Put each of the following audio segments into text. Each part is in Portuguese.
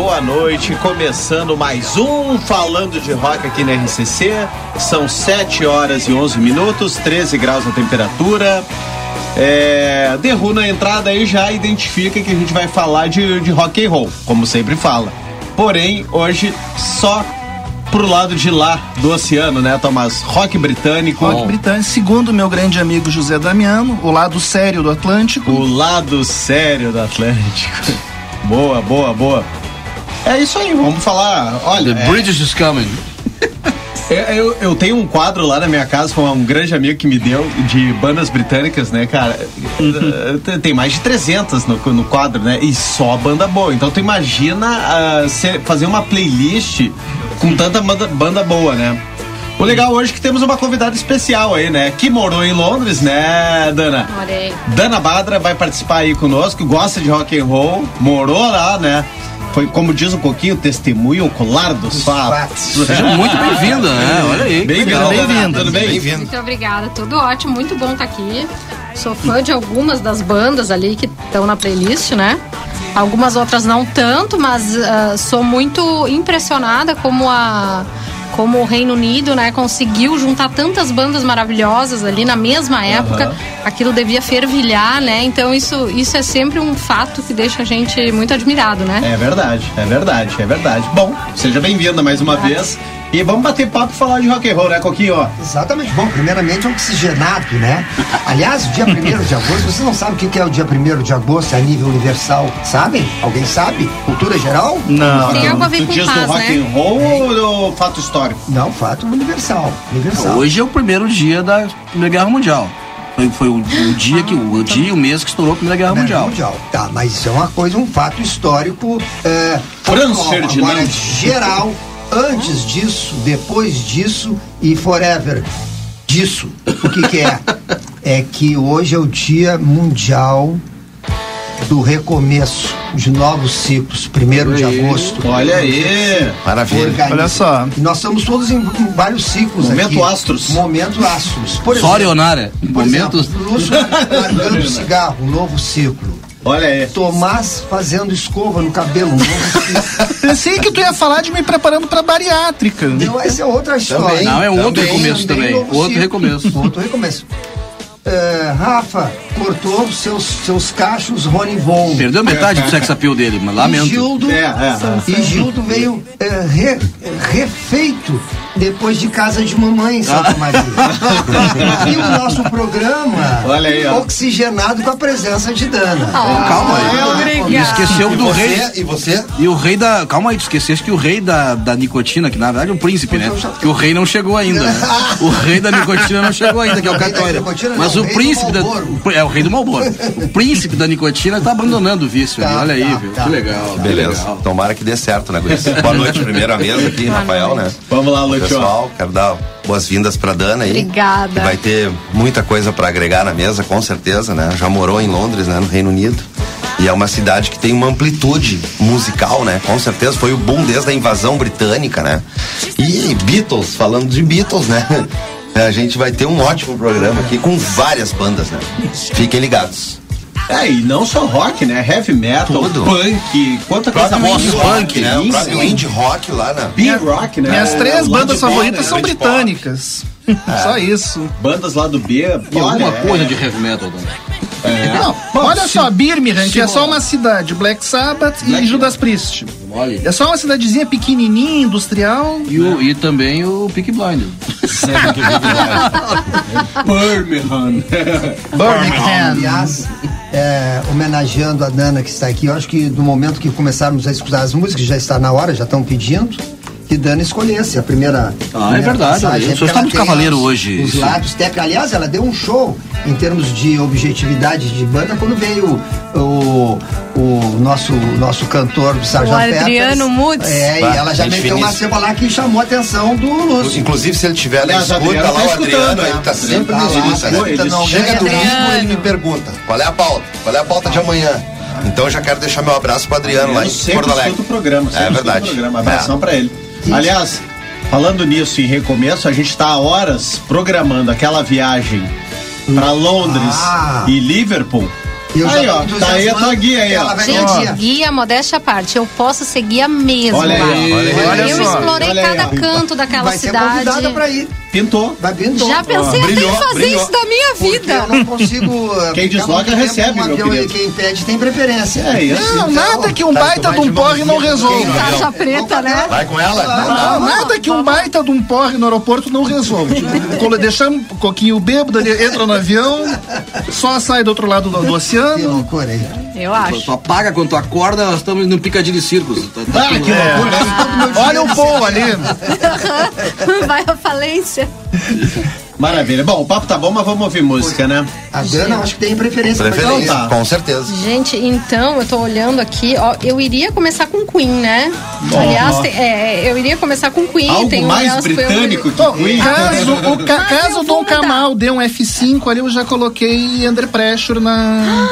boa noite. Começando mais um Falando de Rock aqui na RCC. São 7 horas e 11 minutos, 13 graus a temperatura. É, Derru na entrada aí já identifica que a gente vai falar de, de rock and roll, como sempre fala. Porém, hoje só pro lado de lá do oceano, né, Tomás? Rock britânico. Rock britânico, segundo meu grande amigo José Damiano, o lado sério do Atlântico. O lado sério do Atlântico. Boa, boa, boa. É isso aí, vamos falar. Olha. The é... British is coming. Eu, eu, tenho um quadro lá na minha casa com um grande amigo que me deu de bandas britânicas, né, cara? Uhum. Tem mais de 300 no, no quadro, né? E só banda boa. Então tu imagina uh, ser, fazer uma playlist com tanta banda, banda boa, né? O legal hoje é que temos uma convidada especial aí, né? Que morou em Londres, né, Dana? Morei. Dana Badra vai participar aí conosco, gosta de rock and roll, morou lá, né? Foi, como diz o Coquinho, testemunho ocular dos fatos. Seja muito bem-vinda, né? Olha aí. Bem-vinda, bem-vinda. Tudo bem? bem Muito obrigada, tudo ótimo, muito bom estar tá aqui. Sou fã de algumas das bandas ali que estão na playlist, né? Algumas outras não tanto, mas uh, sou muito impressionada como a como o Reino Unido, né, conseguiu juntar tantas bandas maravilhosas ali na mesma época, uhum. aquilo devia fervilhar, né? Então isso, isso é sempre um fato que deixa a gente muito admirado, né? É verdade, é verdade, é verdade. Bom, seja bem-vinda mais uma vez. E vamos bater papo e falar de rock and roll, né, Coquinho? Exatamente. Bom, primeiramente oxigenado, né? Aliás, o dia 1 de agosto, você não sabe o que é o dia 1 de agosto a nível universal, sabem? Alguém sabe? Cultura geral? Não. Tem algo a ver com diz do paz, rock né? and roll ou do fato histórico? Não, fato universal. Universal. Hoje é o primeiro dia da Primeira Guerra Mundial. Foi, foi o, o dia que o, o dia e o mês que estourou a Primeira Guerra Guerra Mundial. Tá, mas isso é uma coisa, um fato histórico. É, Franz folclore. Ferdinand. Agora, geral, antes disso, depois disso e forever disso. O que, que é? é que hoje é o Dia Mundial do Recomeço de novos ciclos, primeiro de agosto. Olha aí. Maravilha. Organiza. Olha só. E nós estamos todos em, em vários ciclos Momento aqui. astros. Momento astros. Por Só Leonara. por Momentos. exemplo, Lúcio largando cigarro, um novo ciclo. Olha aí. Tomás fazendo escova no cabelo, um novo ciclo. Pensei que tu ia falar de me preparando pra bariátrica. Não, essa é outra história. Não, é um outro recomeço também. Outro ciclo. recomeço. Outro recomeço. É, Rafa cortou seus, seus cachos Rony Von. Perdeu metade do sex appeal dele, mas E lamento. Gildo, É, é. e Gildo veio é, re- refeito depois de casa de mamãe em Santa Maria. e o nosso programa Olha aí, ó. oxigenado com a presença de Dana. Calma aí. E esqueceu E do rei. você? E você? E o rei da. Calma aí, tu esqueceste que o rei da, da nicotina, que na verdade é um príncipe, né? Que o rei não chegou ainda, né? O rei da nicotina não chegou ainda, que é o O rei Catória. nicotina Mas não, o o rei príncipe da. O É o rei do Malboro. O príncipe da nicotina tá abandonando o vício ali. Tá, Olha aí, tá, viu? tá. Que legal. que Beleza. legal. Tomara que dê certo, né? Boa noite, primeira mesa aqui, Rafael, né? Vamos lá, Ô, Lúcio. Pessoal, quero dar boas-vindas pra Dana aí. Obrigada. Que vai ter muita coisa pra agregar na mesa, com certeza, né? Já morou em Londres, né, no Reino Unido. E é uma cidade que tem uma amplitude musical, né? Com certeza foi o boom desde a invasão britânica, né? E Beatles, falando de Beatles, né? A gente vai ter um ótimo programa aqui com várias bandas, né? Fiquem ligados. É, e não só rock, né? Heavy metal, Tudo. punk, quanta coisa indie rock, né? O Indie, próprio indie rock lá na. Beer rock, né? Minhas três É, bandas favoritas são britânicas. Só isso. Bandas lá do B. E alguma olha, coisa é- de heavy metal também. é. Não, Bom, olha se- só, Birmingham, que é só uma cidade, Black Sabbath e Judas Priest. Olha. É só uma cidadezinha pequenininha, industrial. E, o, e também o Peak Blind. Birmingham. Birmingham. Aliás, é, homenageando a Dana que está aqui, eu acho que do momento que começarmos a escutar as músicas, já está na hora, já estão pedindo, que Dana escolhesse a primeira. Ah, é primeira verdade, passagem, olha, o senhor porque está muito cavaleiro os- hoje, Os lábios técnicos. Aliás, ela deu um show em termos de objetividade de banda quando veio o, o nosso, nosso cantor do Sargento Adriano Mutz. É, e Bah, ela já meteu uma ceba lá que chamou a atenção do Lúcio. Inclusive, se ele tiver na escuta Adriano lá, tá o Adriano, escutando, ele né? tá sempre Tá nos lá, escuta, tá né? Chega Adriano. domingo, ele me pergunta, qual é a pauta? Qual é a pauta de amanhã? Então eu já quero deixar meu abraço pro Adriano lá Eu em Porto Alegre. programa. É verdade. Programa. Abração É. pra ele. Aliás, falando nisso em recomeço, a gente tá há horas programando aquela viagem pra Londres Ah. e Liverpool. Aí, ó, tá aí a tua guia aí, ela ó. Gente, guia, modéstia à parte, eu posso ser guia mesmo Olha aí, olha aí. Olha eu só. explorei Olha aí, cada canto daquela Vai ser cidade. convidada pra ir. Pintou. Vai vindo. Já pensei até Brilhou, em fazer brilhou. isso da minha Porque vida. eu não consigo. Quem desloca recebe, um meu querido. Quem pede tem preferência. É isso. Não, Então, nada que um tá, baita de um porre não resolva. Tarja preta, né? Vai com ela? Não, nada que um baita de um porre no aeroporto não resolve. Deixamos um pouquinho bêbado, ele entra no avião, só sai do outro lado do, do Que oceano. loucura aí. Eu acho. Tu apaga quando tu acorda, nós estamos no Piccadilly Circus. Tá- tá Ah, que loucura. Olha o Paul ali. Vai à falência. Maravilha. Bom, o papo tá bom, mas vamos ouvir música, né? A Dana acho que tem preferência. Preferência, Então tá. com certeza. Gente, então, eu tô olhando aqui, ó, eu iria começar com Queen, né? Aliás, tem- é, eu iria começar com Queen. Algo tem um mais britânico que Bom, Queen. caso, o ca- caso eu Dom. Kamal dê um F5 ali, eu já coloquei Under Pressure na.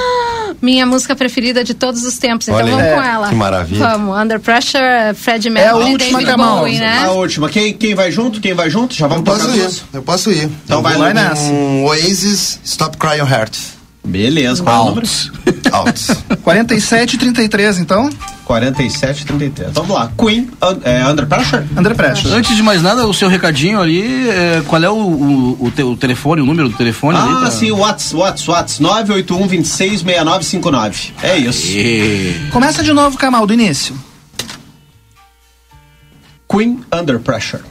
Minha música preferida de todos os tempos. Então Olha vamos com É, ela. que maravilha. Vamos, Under Pressure, Fred É a Mercury e última, David Kamal. Bowie, né? A última. Quem, quem vai junto? Quem vai junto? Já Eu vamos tocar posso ir, duas? eu posso ir. Então Eu vai lá. nessa. com Oasis, Stop Crying Heart. Beleza, qual é o número? Altos. 47 e 33, então. 47 33. Vamos lá. Queen, un- é, Under Pressure? Under Pressure. Antes de mais nada, o seu recadinho ali, é, qual é o, o, o, te- o telefone, o número do telefone ali? Ah, pra- sim, o Whats, Whats, Whats. 981 26 6959. É isso. E... Começa de novo, Kamal, do início. Queen, Under Pressure.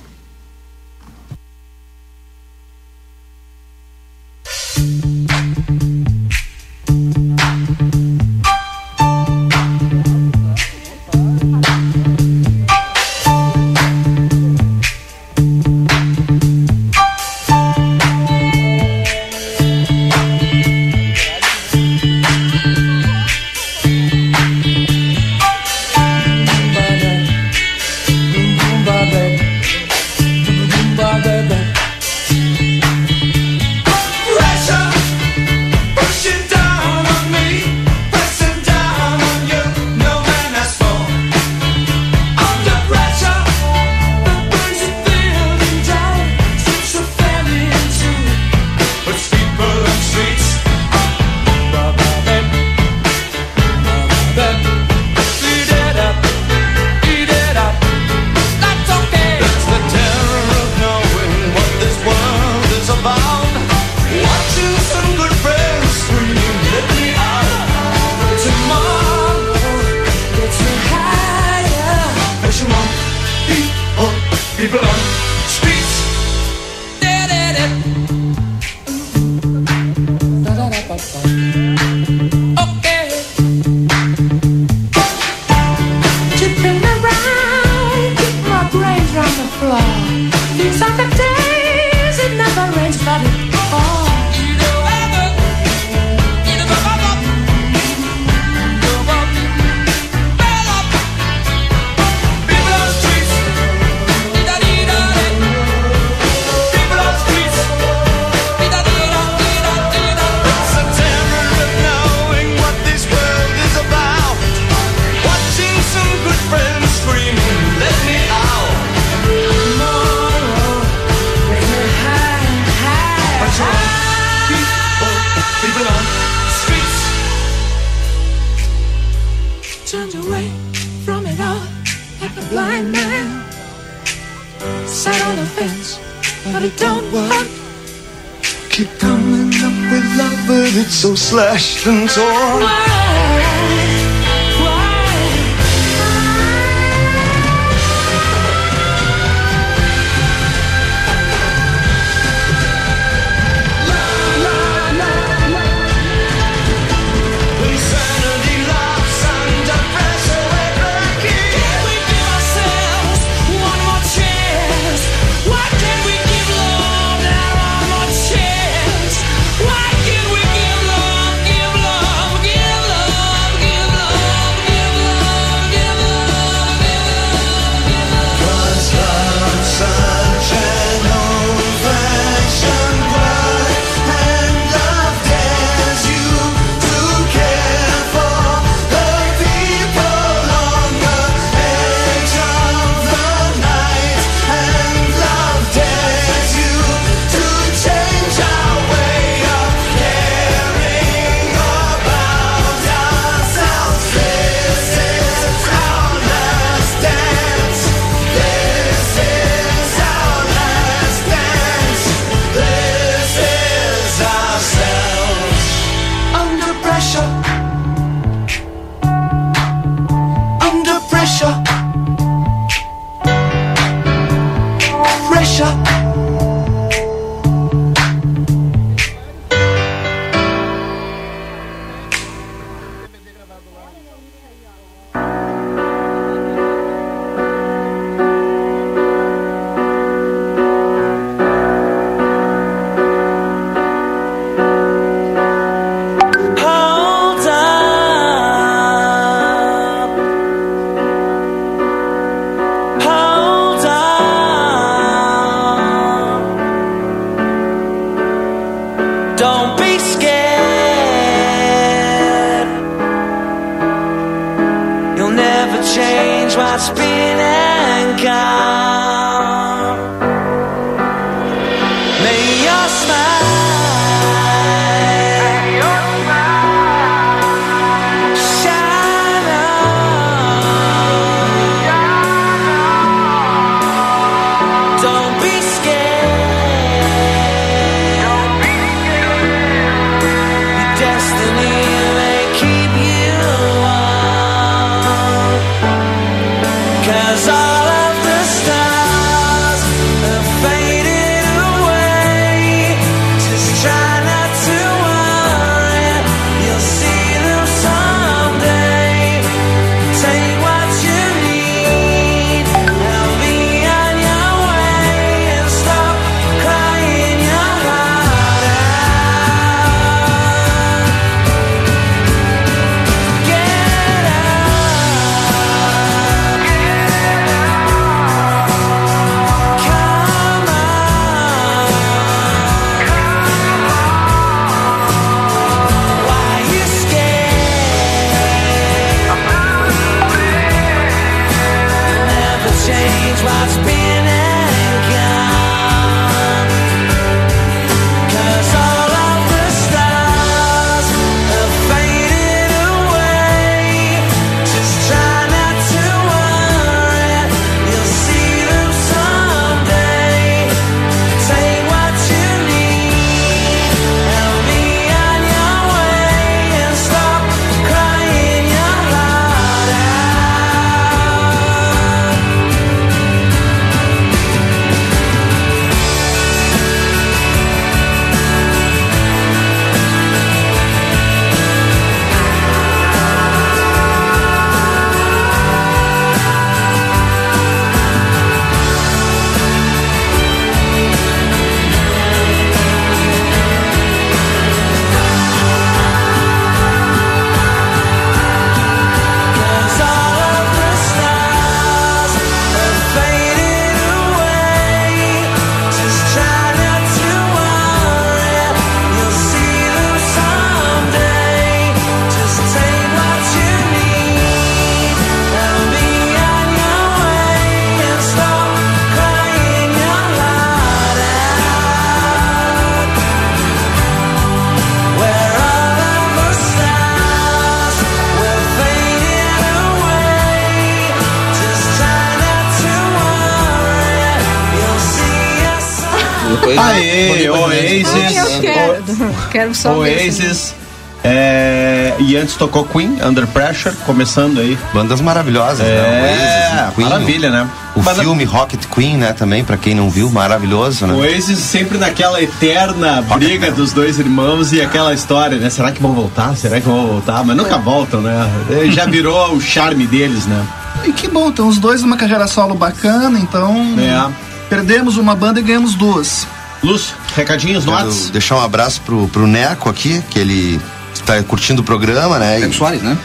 Quero só esse- Oasis. É, e antes tocou Queen, Under Pressure, começando aí. Bandas maravilhosas, né? É, Oasis, Queen, maravilha, né? O Mas a- filme Rocket Queen, né, também, pra quem não viu, maravilhoso, né? Oasis sempre naquela eterna briga dos dois irmãos e aquela história, né? Será que vão voltar? Será que vão voltar? Mas nunca voltam, né? Já virou o charme deles, né? E que bom, tem os dois numa carreira solo bacana, então. É. Perdemos uma banda e ganhamos duas. Lúcio, recadinhos no Quero Whats? deixar um abraço pro, pro Neco aqui, que ele está curtindo o programa, né? Neco E- Soares, né?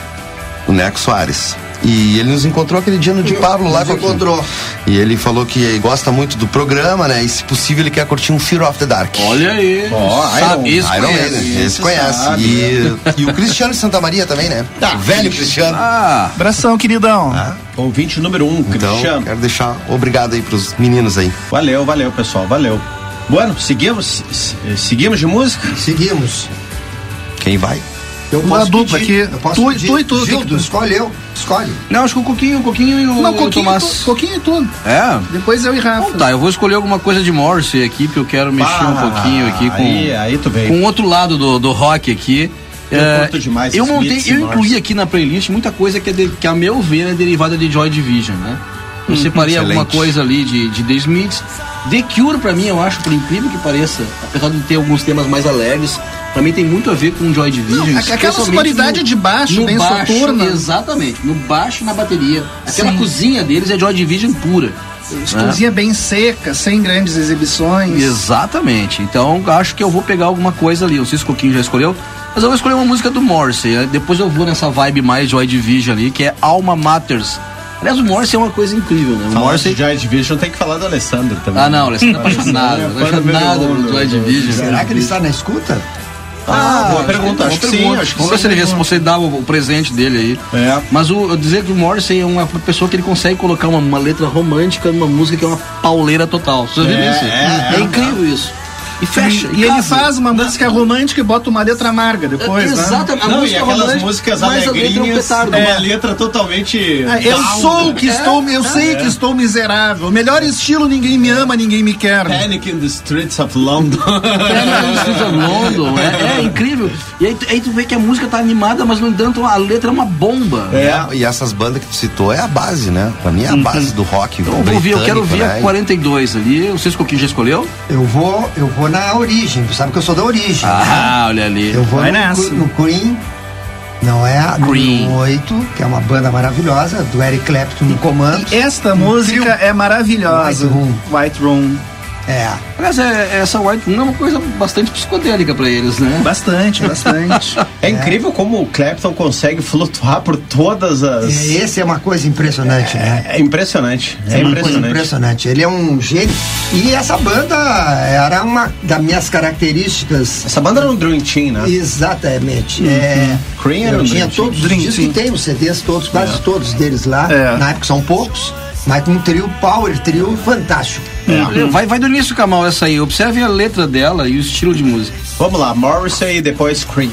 o Neco Soares. E ele nos encontrou aquele dia no de Pablo lá. Nos encontrou. E ele falou que gosta muito do programa, né? E se possível ele quer curtir um Fear of the Dark. Olha aí. Ó, Sabe, Iron- Iron conhece. Maiden, esse conhece. sabe. E, e o Cristiano de Santa Maria também, né? Tá. O velho Cristiano. Ah, Abração, queridão. Ah, Ouvinte número um, então, Cristiano. quero deixar obrigado aí pros meninos aí. Valeu, valeu, pessoal, valeu. Bueno, seguimos, se- seguimos de música? Seguimos. Quem vai? Eu Uma posso dupla pedir, aqui. Eu posso Tu- pedir. tu e tu, Gildo, tu- tu. escolhe eu. Escolhe. não, acho que o Coquinho, o Coquinho e o, Não, o coquinho, Tomás. tu, coquinho e tudo. É? Depois eu e Rafa. Então tá, eu vou escolher alguma coisa de Morrissey aqui, porque eu quero mexer um Ah, pouquinho aqui com, Aí, aí tu veio. com outro lado do, do rock aqui. Eu É, curto demais eu montei, eu incluí aqui na playlist muita coisa que, é de- que a meu ver é derivada de Joy Division, né? Eu separei excelente. alguma coisa ali de, de The Smiths. The Cure, pra mim, eu acho, por incrível que pareça, apesar de ter alguns temas mais alegres, pra mim tem muito a ver com Joy Division. Não, aquela sonoridade de baixo, no bem baixo, soturna. Exatamente, no baixo e na bateria. Aquela Sim. cozinha deles é Joy Division pura. Cozinha bem seca, sem grandes exibições. Exatamente. Então acho que eu vou pegar alguma coisa ali. Não sei se o Coquinho já escolheu. Mas eu vou escolher uma música do Morrissey. né? Depois eu vou nessa vibe mais Joy Division ali, que é Alma Matters. Aliás, o Morrissey é uma coisa incrível, né? O Falar Morrissey. de Joy Division tem que falar do Alessandro também. Ah, não, Alessandro é apaixonado. É, apaixonado número um pelo Joy do- Division. Será que ele está na escuta? Ah, boa pergunta, acho que sim, pergunta. acho que Vamos ver se ele você dá o, o presente dele aí. É. Mas o, eu dizer que o Morrissey é uma pessoa que ele consegue colocar uma, uma letra romântica numa música que é uma pauleira total. Vocês viram É, isso? é, é. incrível isso. E fecha. E ele casa. faz uma música romântica e bota uma letra amarga depois, né? Exatamente. A Não, e música aquelas romântica, músicas mas a letra é alegrinhas, é, a letra totalmente... Ah, Eu down, sou né? que estou, eu sei que estou miserável. Melhor estilo, ninguém me ama, ninguém me quer. Panic in the Streets of London. É, Streets of London, é, é incrível. E aí, tu- aí tu vê que a música tá animada, mas no entanto a letra é uma bomba. É, e essas bandas que tu citou é a base, né? Pra mim é a base do rock Eu vou ouvir, eu quero ouvir né? a 42 ali. Não sei se o Coquinho já escolheu. Eu vou, eu vou na origem. Tu sabe que eu sou da origem. Ah, olha ali. Eu vou Vai no, nessa. no Queen. Não é a número 8, que é uma banda maravilhosa, do Eric Clapton no comando. Esta música é maravilhosa. White Room. White Room. É. Aliás, é- essa White Room é uma coisa bastante psicodélica pra eles, né? Bastante, bastante. É incrível como o Clapton consegue flutuar por todas as... É, Esse é uma coisa impressionante, né? É impressionante. É, É uma coisa impressionante. impressionante. Ele é um gênio. E essa banda era uma das minhas características. Essa banda era um Dream Team, né? Exatamente. É, Cream era eu um tinha Dream Team. todos os Dream discos Team. que tem, os CDs todos, quase todos deles lá. É. Na época são poucos, mas um trio power, trio fantástico. Vai, vai do início, Kamal, essa aí. Observe a letra dela e o estilo de música. Vamos lá, Morrissey e depois Cream.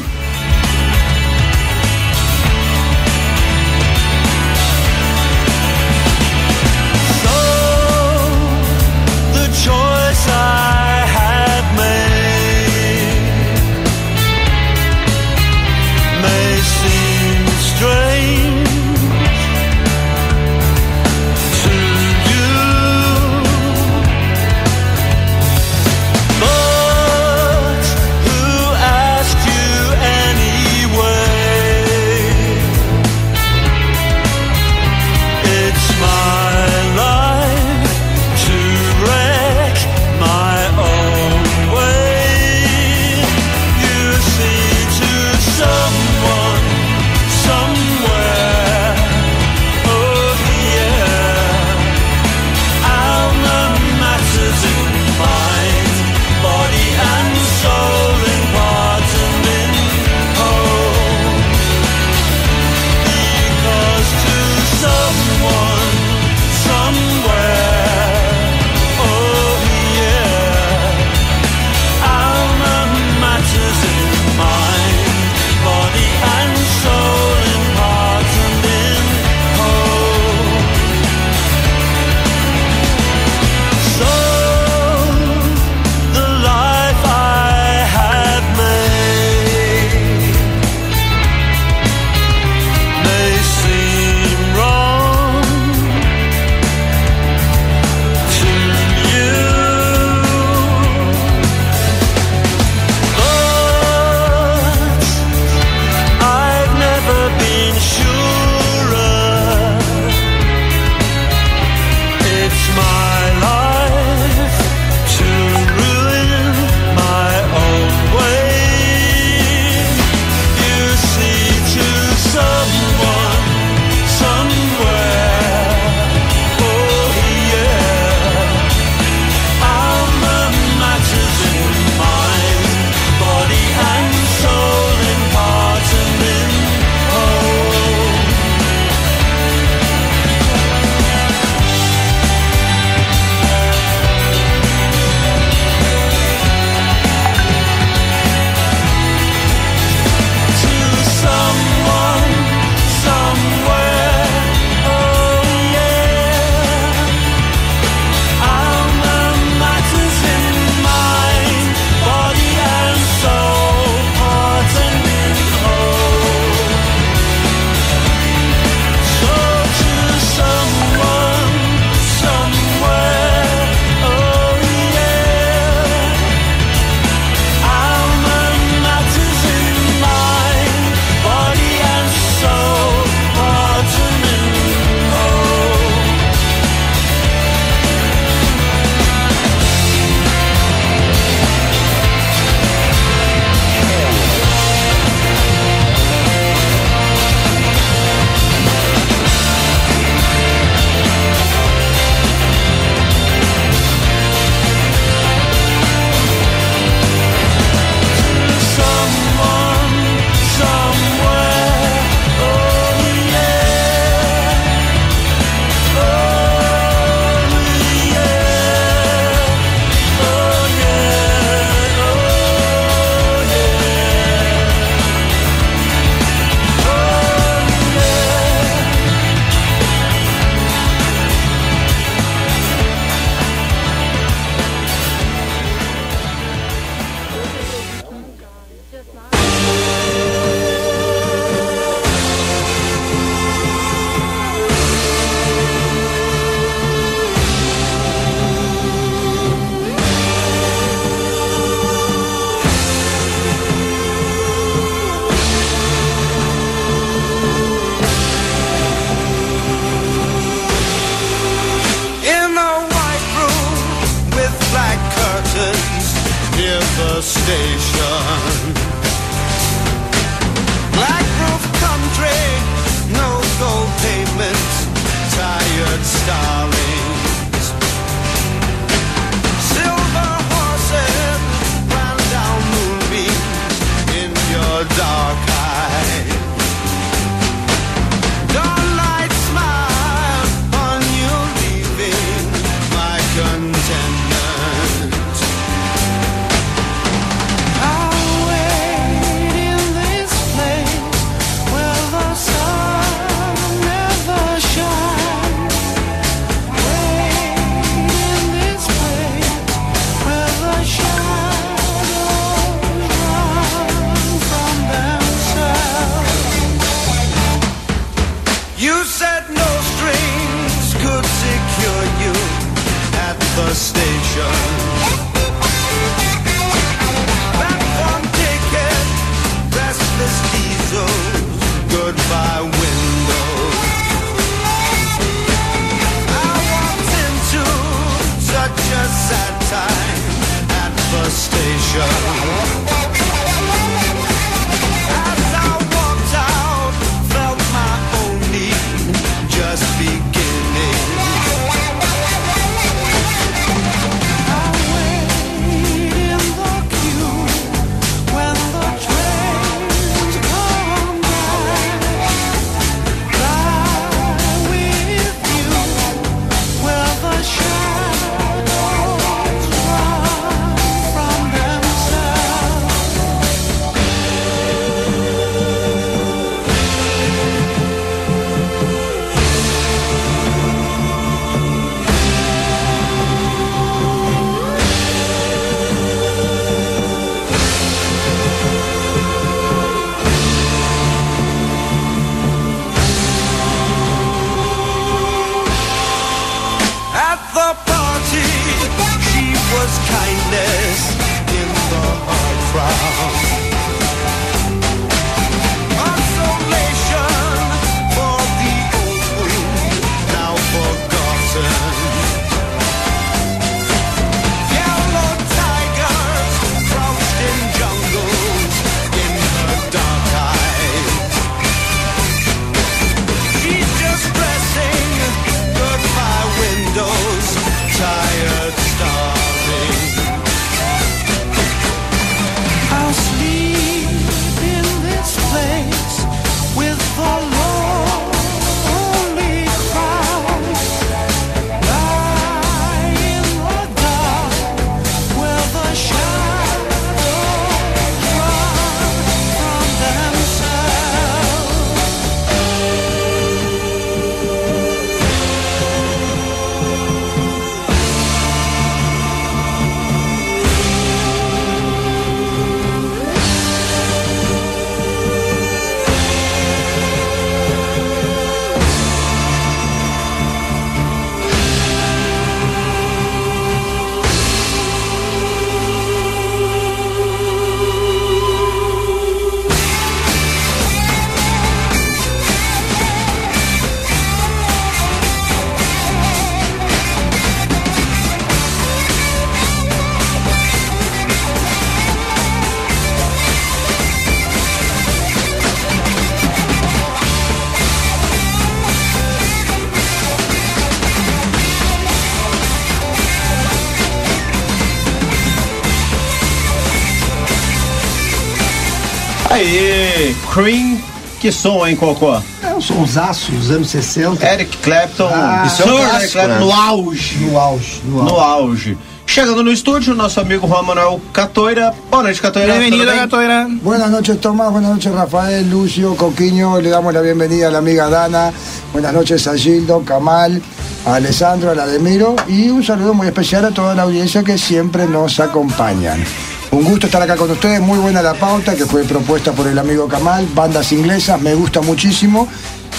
Que som, hein, Cocô? É um sonsaço dos anos 60. Eric Clapton, Ah, é um Eric Clapton né? no auge. No auge, no auge. No auge. Chegando no estúdio, nosso amigo Juan Manuel Catoira. Boa noite, Catoira. Bem? Gatoira. Buenas noches Tomás, buenas noches Rafael, Lucio, Coquiño, le damos la bienvenida a la amiga Dana, buenas noches a Gildo, Kamal, a Alessandro, a Lademiro y un saludo muy especial a toda la audiencia que siempre nos acompañan. Un gusto estar acá con ustedes, muy buena la pauta que fue propuesta por el amigo Kamal, bandas inglesas, me gusta muchísimo.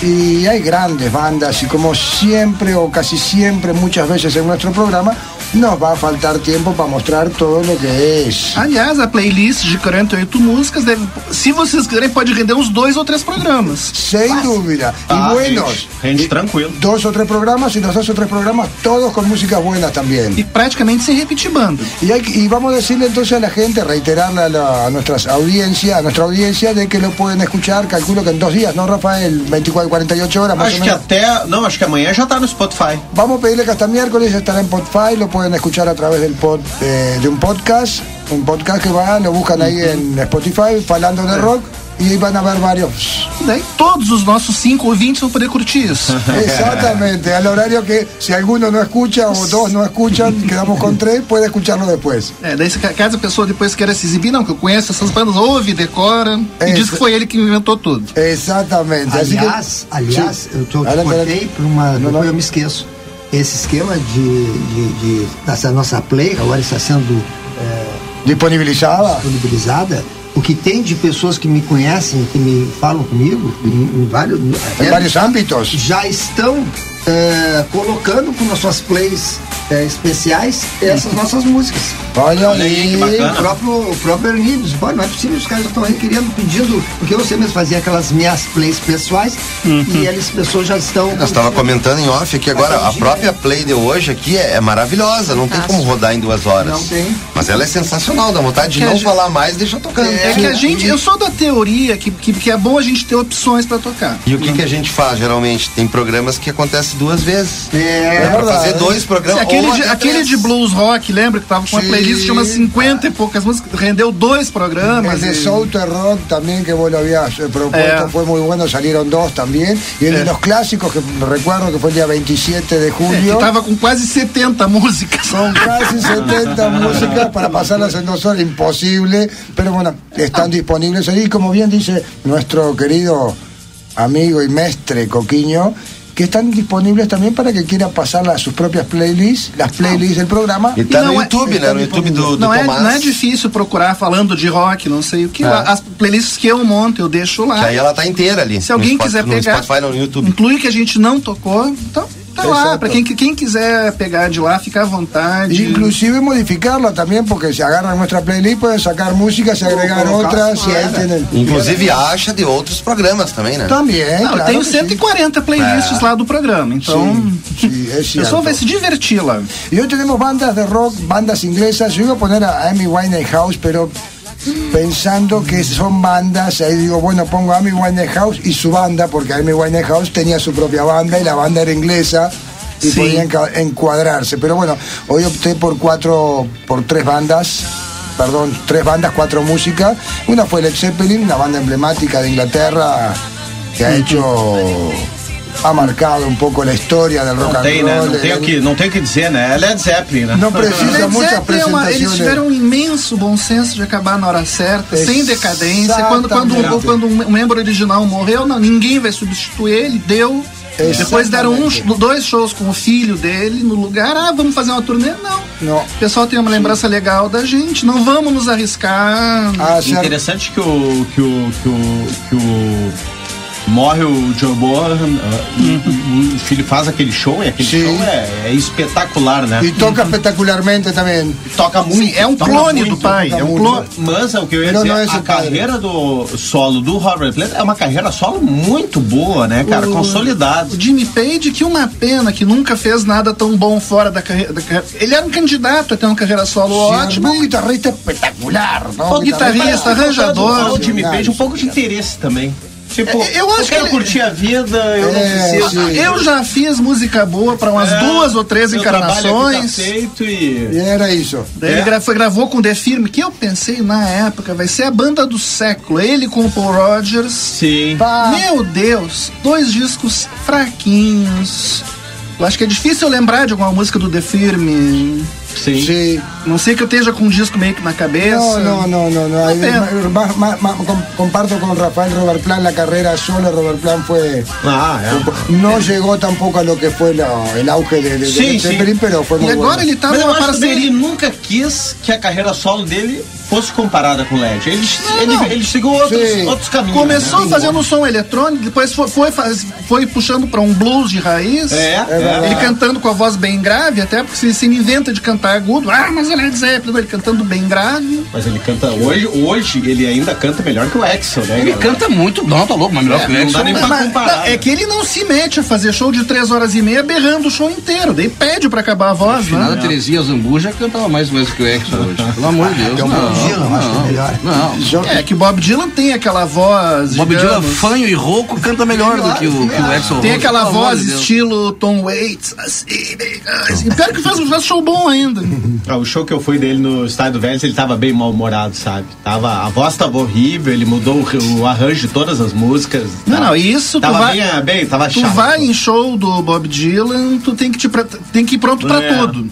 Y hay grandes bandas y como siempre o casi siempre muchas veces en nuestro programa nos va a faltar tiempo para mostrar todo lo que es. Aliás, a playlist de 48 músicas deve. Se vocês quiserem, pode render uns dois ou três programas. Sin duda. Ah, y buenos. Rende, tranquilo. Dos o tres programas y los dos o tres programas, todos con músicas buenas también. E praticamente sem repetir banda. Y, hay, que- y vamos a decirle entonces a la gente, reiterarle a, la- a nuestras audiencias, a nuestra audiencia, de que lo pueden escuchar, calculo que en dos días, ¿no, Rafael? 24, 48 horas más Acho o que menos. até. Não, acho que amanhã já tá no Spotify. Vamos a pedirle que hasta miércoles estará en lo pueden escuchar a través del pod, eh, de un podcast, un podcast que van, lo buscan ahí en Spotify, Falando de Rock, y ahí van a ver varios. E daí todos os nossos cinco ouvintes vão poder curtir isso. Exactamente, al horario que si alguno no escucha o dos no escuchan, quedamos con tres, puede escucharlo después. É, daí se ca- caso a pessoa depois queira se exibir, não, que eu conheço essas bandas, ouve, decora, e diz que foi ele que inventou tudo. Que- Aliás, aliás, eu tô, te cortei por uma. Não, depois não. eu me esqueço. Esse esquema de, de, de dessa nossa play agora está sendo Disponibilizada. disponibilizada. O que tem de pessoas que me conhecem, que me falam comigo, em, em vários, En varios ámbitos. já estão eh, colocando com nas suas plays eh, especiais essas nossas músicas. Olha Olha aí. O próprio, o próprio Ernides, pô, não é possível, os caras já estão requerendo, pedindo, porque você mesmo fazia aquelas minhas plays pessoais e eles, pessoas já estão. Eu estava comentando em off aqui agora, a própria play de hoje aqui é, é maravilhosa, não tem como rodar em duas horas. Não tem. Mas ela é sensacional, dá vontade de Que a não gente- falar mais, deixa tocando. É que a gente, eu sou da teoria que, que, que é bom a gente ter opções pra tocar. E o que, que a gente faz geralmente? Tem programas que acontece duas vezes. É, pra fazer dois programas. aquele de, aquele de blues rock, lembra que tava com uma playlist de umas 50 e poucas músicas, rendeu dois El programas. de e- Southern Rock también que vos lo habías propuesto fue muy bueno, salieron dos también. Y el de los clásicos que recuerdo que fue el día 27 de julio. que tava com quase 70 músicas. Con casi 70 músicas para pasarlas en dos horas, imposible. Pero bueno, están disponibles ahí. Como bien dice nuestro querido amigo y mestre Coquiño, que están disponibles también para que quiera pasarlas a sus propias playlists, las playlists del programa. E tá no é- YouTube, né? No YouTube do, do Não é, Tomás. não é difícil procurar falando de rock, não sei o que. É. lá. As playlists que eu monto, eu deixo lá. Que aí ela tá inteira ali. Se alguém no quiser no pegar, Spotify, não, no YouTube. inclui que a gente não tocou, então tá lá. Pra quem, quem quiser pegar de lá, fica à vontade. Inclusive modificarla también, porque si agarran nuestra playlist pueden sacar músicas y agregar fora. tienen. Inclusive acha de outros programas também, né? También, Não, eu claro tenho que sí. 140 playlists É. lá do programa, então sí, es o pessoal cierto. vai se divertir lá. Y hoy tenemos bandas de rock, bandas inglesas. Yo iba a poner a Amy Winehouse, pero pensando que son bandas, ahí digo, bueno, pongo a Amy Winehouse y su banda, porque Amy Winehouse tenía su propia banda y la banda era inglesa y Sí. podían encuadrarse. Pero bueno, hoy opté por cuatro, por tres bandas. Perdón, tres bandas, cuatro músicas. Una fue Led Zeppelin, una banda emblemática de Inglaterra que ha hecho, ha marcado un poco la historia del rock Não and tem, né? roll. Não tem, o que, não tem o que dizer, né? É Led Zeppelin, né? Não precisa Led muitas Zeppelin é uma- eles tiveram um imenso bom senso de acabar na hora certa, sem decadência. Quando, quando, Exatamente. quando um membro original morreu, não, ninguém vai substituir ele, deu. Depois deram um, Exatamente. dois shows com o filho dele no lugar. Ah, vamos fazer uma turnê? Não. Não. O pessoal tem uma lembrança legal da gente. Não vamos nos arriscar. Ah. Interessante que o, que o, que o, que o morre o Joe Bonham ah, e o filho faz aquele show e aquele Sim. show é, é espetacular, né? E toca espetacularmente também. toca muito. Sim, é um clone muito. do pai. É um clone. Mas é o que eu ia Não, dizer, não é a carreira do solo do Robert Plant é uma carreira solo muito boa, né, cara? O- Consolidada. O Jimmy Page, que uma pena que nunca fez nada tão bom fora da carreira. Ele era um candidato a ter uma carreira solo ótima. Um guitarrista espetacular, não? O guitarrista, arranjador. O Jimmy Page um pouco de interesse também. Tipo, É, eu acho que quero ele- curtir a vida, eu É, não preciso. Eu já fiz música boa para umas É, duas ou três aqui encarnações. Tá feito e... E era isso. Daí Ele É. gra- foi, gravou com The Firme, que eu pensei na época, vai ser a banda do século. Ele com o Paul Rogers. Sim. Pá. Meu Deus, dois discos fraquinhos. Eu acho que é difícil eu lembrar de alguma música do The Firme. Sim. Sí. Não sei que eu esteja com um disco meio que na cabeça. No, no, no, no, no. Hay- pena. más- más- más- com- comparto con Rafael Robert Plant la carrera solo. Robert Plant fue. Ah, é. No llegó tampoco a lo que fue la- el auge de, de, de sí. Zeppelin, pero fue E agora bueno. ele tá Mas numa parceria. ele nunca quis que a carreira solo dele fosse comparada com o LED. Ele, ele, não. ele seguiu outros, Sim. outros caminhos. Começou né? fazendo um som eletrônico, depois foi, foi, faz- foi puxando para um blues de raiz. É, é. verdade. Ele cantando com a voz bem grave, até porque se, se inventa de cantar cantar agudo. Ah, mas ele é Zeppelin, ele cantando bem grave. Mas ele canta hoje, hoje ele ainda canta melhor que o Axel, né? Ele galera? canta muito, não, tá louco, mas melhor É, que o não Exxon. dá nem pra Mas, comparar. é que ele não se mete a fazer show de três horas e meia berrando o show inteiro. Daí pede pra acabar a voz, né? Terezinha Zambu já cantava mais vezes que o Exxon hoje. Pelo amor de Deus. Não, Bob Dylan, acho que é melhor. Não. É que Bob Dylan tem aquela voz. Bob Dylan fanho e rouco canta melhor do que o, que o Exxon. Tem Rose, aquela voz estilo Tom Waits, assim, assim. Pior que faz, faz show bom ainda. Ah, o show que eu fui dele no Estádio do Vélez, ele tava bem mal-humorado, sabe? Tava, a voz tava horrível, ele mudou o, o arranjo de todas as músicas. Não, Tava- não, isso tu tava vai. bem, ah, bem, tava Tu chato. vai em show do Bob Dylan, tu tem que, te, tem que ir pronto pra É. tudo.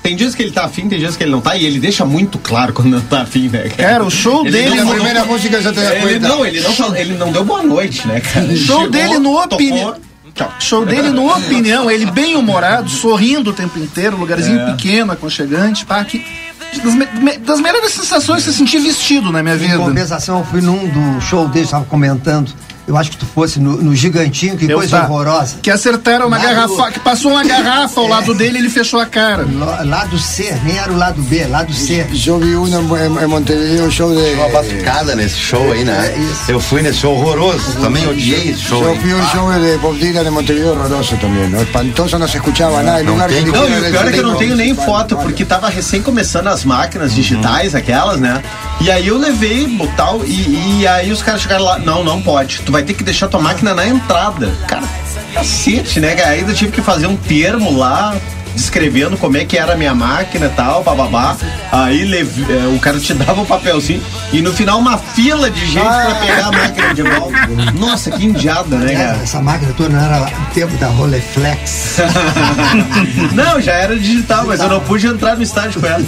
Tem dias que ele tá afim, tem dias que ele não tá, e ele deixa muito claro quando não tá afim, né? Cara, o show Ele dele. não- La primera música Ele não, ele não, falou- ele não deu boa noite, né, cara? Ele Show chegou, dele no opinião. Tchau. Show dele, no opinião, ele bem humorado, sorrindo o tempo inteiro, lugarzinho É. pequeno, aconchegante, pá, que, das, me- das melhores sensações se sentir vestido na minha Em vida. compensação, eu fui num do show dele, estava comentando. Eu acho que tu fosse no, no Gigantinho, que Eu coisa tá. horrorosa. Que acertaram uma Lá garrafa, que passou uma garrafa ao lado dele e ele fechou a cara. Lado C, nem era o lado B, lado C. Yo vi en- en Montevideo, un show de. Uma batucada nesse show aí, né? É isso. Eu fui nesse show horroroso. Também odiei esse show fui a un show de Bob Dylan en Montevideo horroroso también, ¿no? Espantoso, no se escuchaba nada. No lugar que tengo- Não, e o pior é que eu não tenho nem foto, porque tava recém começando as máquinas digitais, aquelas, né? E aí eu levei o tal, e, e aí os caras chegaram lá, não, não pode. Tu vai ter que deixar tua máquina na entrada. Cara, cacete, né? cara? Ainda tive que fazer um termo lá. Descrevendo como é que era a minha máquina e tal, bababá. Aí leve- eh, o cara te dava um papelzinho e no final uma fila de gente pra pegar a máquina de volta. Nossa, que indiada, né, É, cara? essa máquina toda não era o tempo da Roleflex. Não, já era digital, mas eu não pude entrar no estádio com ela.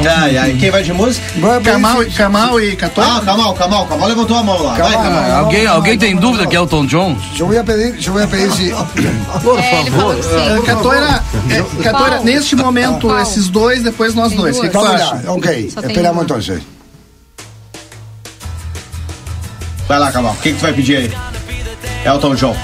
Ai, ai, quem vai de música? Si- Kamal e Católico. Ah, Kamal, Kamal, Kamal levantou a mão lá. Vai, Kamal. Kamal. Ah, alguém, alguém tem dúvida que é Elton John? Yo voy a pedir, yo voy a pedir si. Por É. Catoira, é, Catoira, Qual? neste momento, Qual? esses dois, depois nós Tem dois. O que, que tu. Vamos acha? ok, esperamos uma. entonces. Vai lá, Kamal. O que, que tu vai pedir aí? Elton John.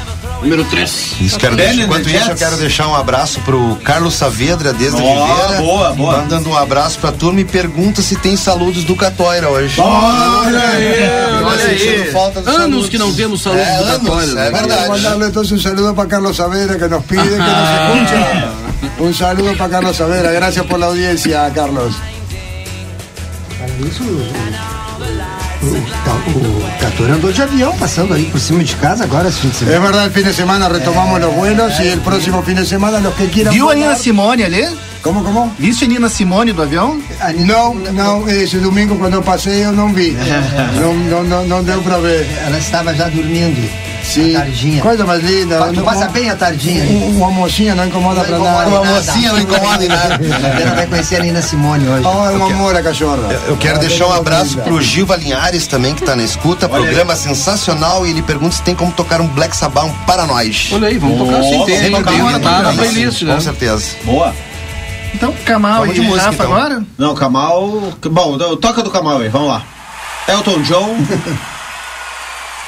Número 3. Isso, quero deixar, enquanto isso, eu quero deixar um abraço pro Carlos Saavedra, desde Ó, Oliveira. boa, boa. Mandando um abraço pra turma e pergunta se tem saludos do Catoira hoje. Olha aí, olha aí. falta Anos saludos. que não temos saludos É, do anos, Católico. é Quiero verdade. mandarle entonces un saludo para Carlos Savera que nos pide que nos escucha. Un saludo para Carlos Savera. Gracias por la audiencia, Carlos. Disso, o, o, o Cator andou de avião passando aí por cima de casa agora esse fim de semana. verdad, el fin de semana retomamos los vuelos y el próximo fin de semana los que quieran. Viu a Nina Simone ali? ¿Cómo, cómo? Viste a Nina Simone do avião? No, no, ese domingo cuando eu pasei eu não vi. Não, não, não, não deu pra ver. Ela estava já dormindo. Sim. A tardinha. Coisa mais linda. Pa- Tu Não- passa bem a tardinha. Um- Uma mocinha não incomoda pra nada. Uma mocinha não incomoda em nada. Ela vai conhecer a Nina Simone hoje. Oh, é uma amor a cachorra. Eu quero deixar um abraço pro Gil Valinhares também, que tá na escuta. Olha Programa sensacional. E ele pergunta se tem como tocar um Black Sabbath um para nós. Olha aí, vamos tocar sim. Tem, tocar tem, agora, tá na playlist, né? Com certeza. Boa. Então, Kamal e de música, Rafa então. agora? Não, Kamal. Bom, toca do Kamal aí, vamos lá. Elton John.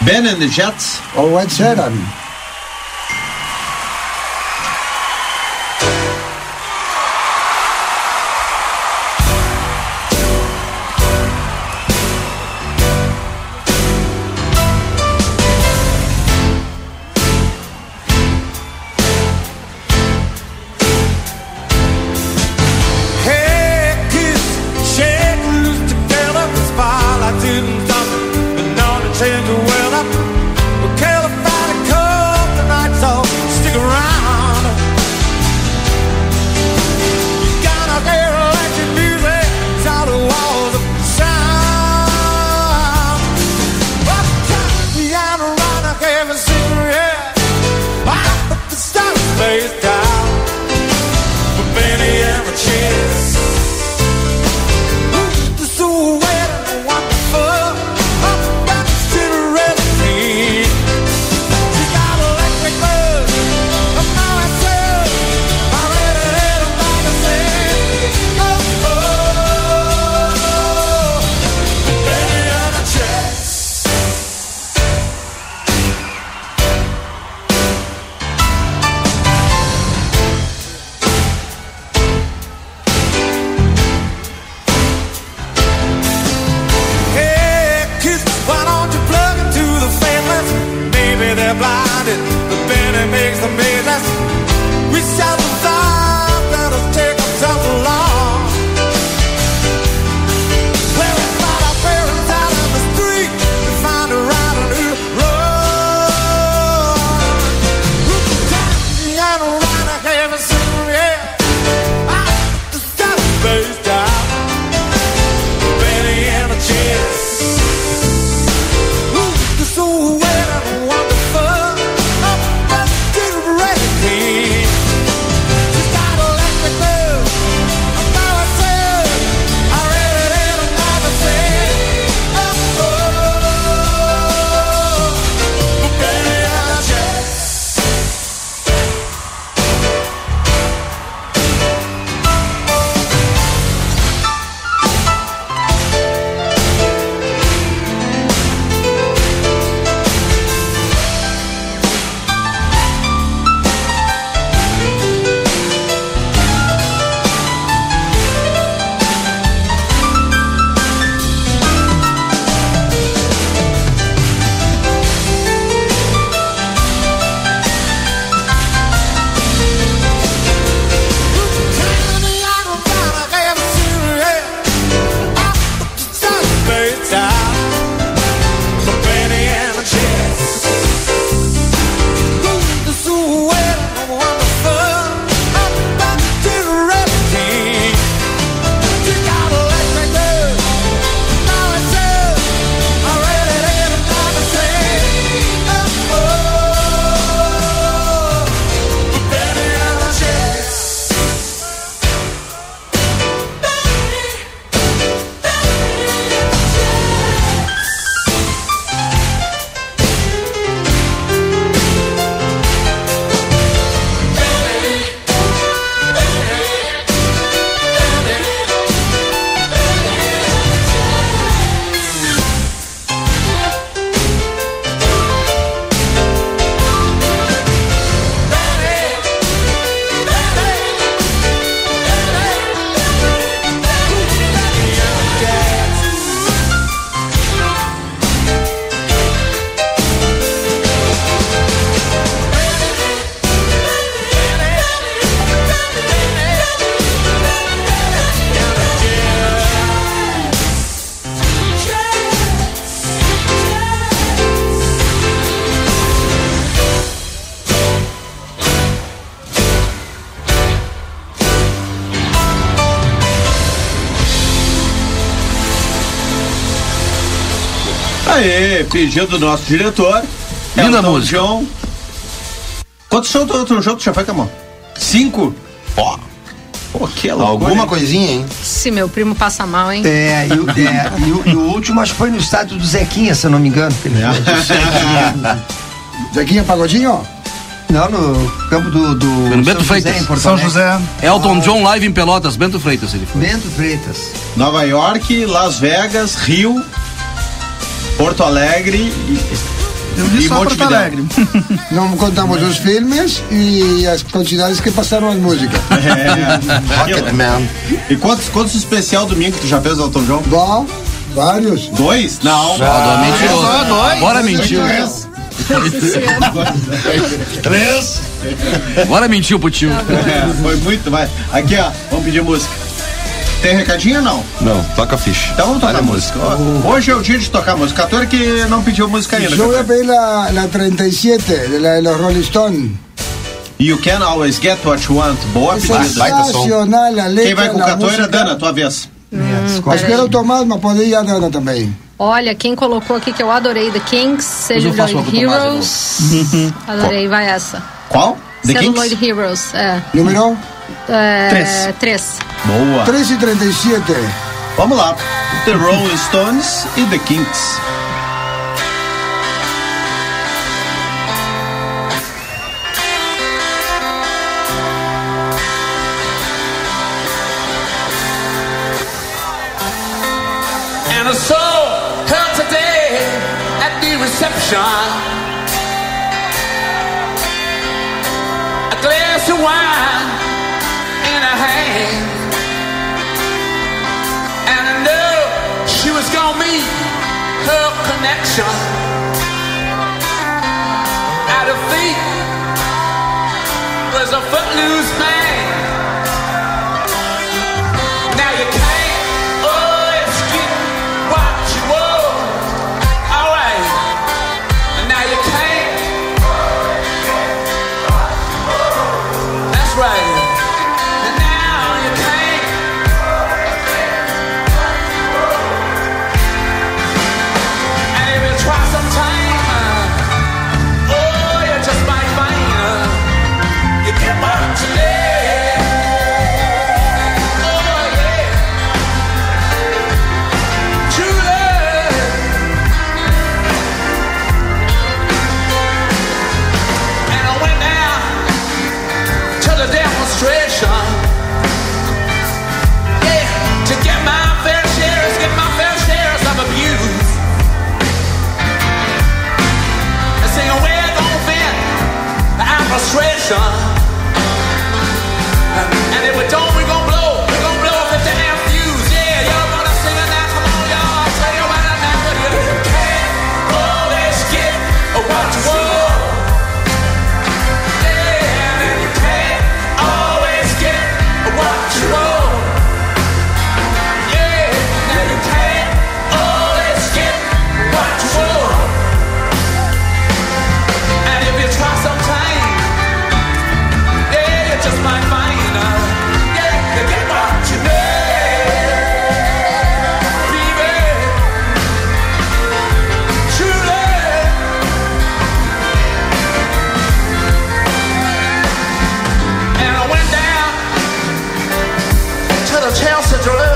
Ben and the Jets. Oh, what's that? I'm pedido do nosso diretor. Linda Elton música. John. Quantos shows do outro jogo tu já foi, Camão? Cinco? Ó. Pô, que loucura. Alguma coisinha, hein? Se meu primo passa mal, hein? É, e o, é, e o- e o último acho que foi no estádio do Zequinha, se eu não me engano. que ele Zequinha. Zequinha Pagodinho? Não, no campo do. do No Bento São José, Freitas. em Porto São Alegre. José. Elton John live em Pelotas, Bento Freitas ele foi. Bento Freitas. Nova York, Las Vegas, Rio, Porto Alegre e, Eu vi e só Porto. Alegre. Não contamos os filmes e as quantidades que passaram as músicas. É. Rocketman. E quantos, quantos especial domingo tu já fez, Elton John? Bom, vários. Dois? Não. Ah, mentiroso. só dois. Agora mentiu. Três. Agora mentiu pro tio. É, foi muito mais. Aqui, ó, vamos pedir música. Tem recadinho ou não? Não, toca a ficha. Então vamos tocar a música. Ó, Hoje é o dia de tocar música. Cator que não pediu música ainda. Yo voy a pedir la, la 37 de la de los Rolling Stones. You can always get what you want. Boa Es pedida. som. sensacional la letra. Quem vai com o la Cator é música. Dana, tua vez. Acho que era o Tomás, mas poderia a Dana também. Olha, quem colocou aqui que eu adorei The Kings, Mas Celluloid o Tomás Heroes. Adorei, vai essa. Qual? The Celluloid Kings? Heroes, é. Número é Três. Três. Boa. 3 y 37. Vamos lá. The Rolling Stones e The Kings. And I saw her today at the reception. A glass of wine she was her connection. At her feet was a footloose man.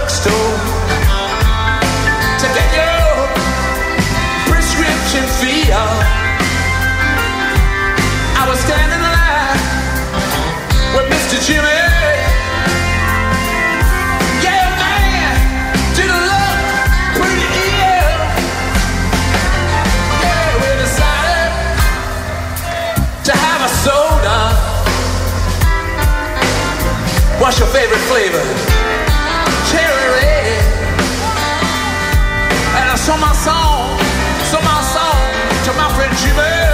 drugstore to get your prescription fee off. I was standing in line with Mr. Jimmy. What's your favorite flavor? And my song, sung my song to my friend Jimmy.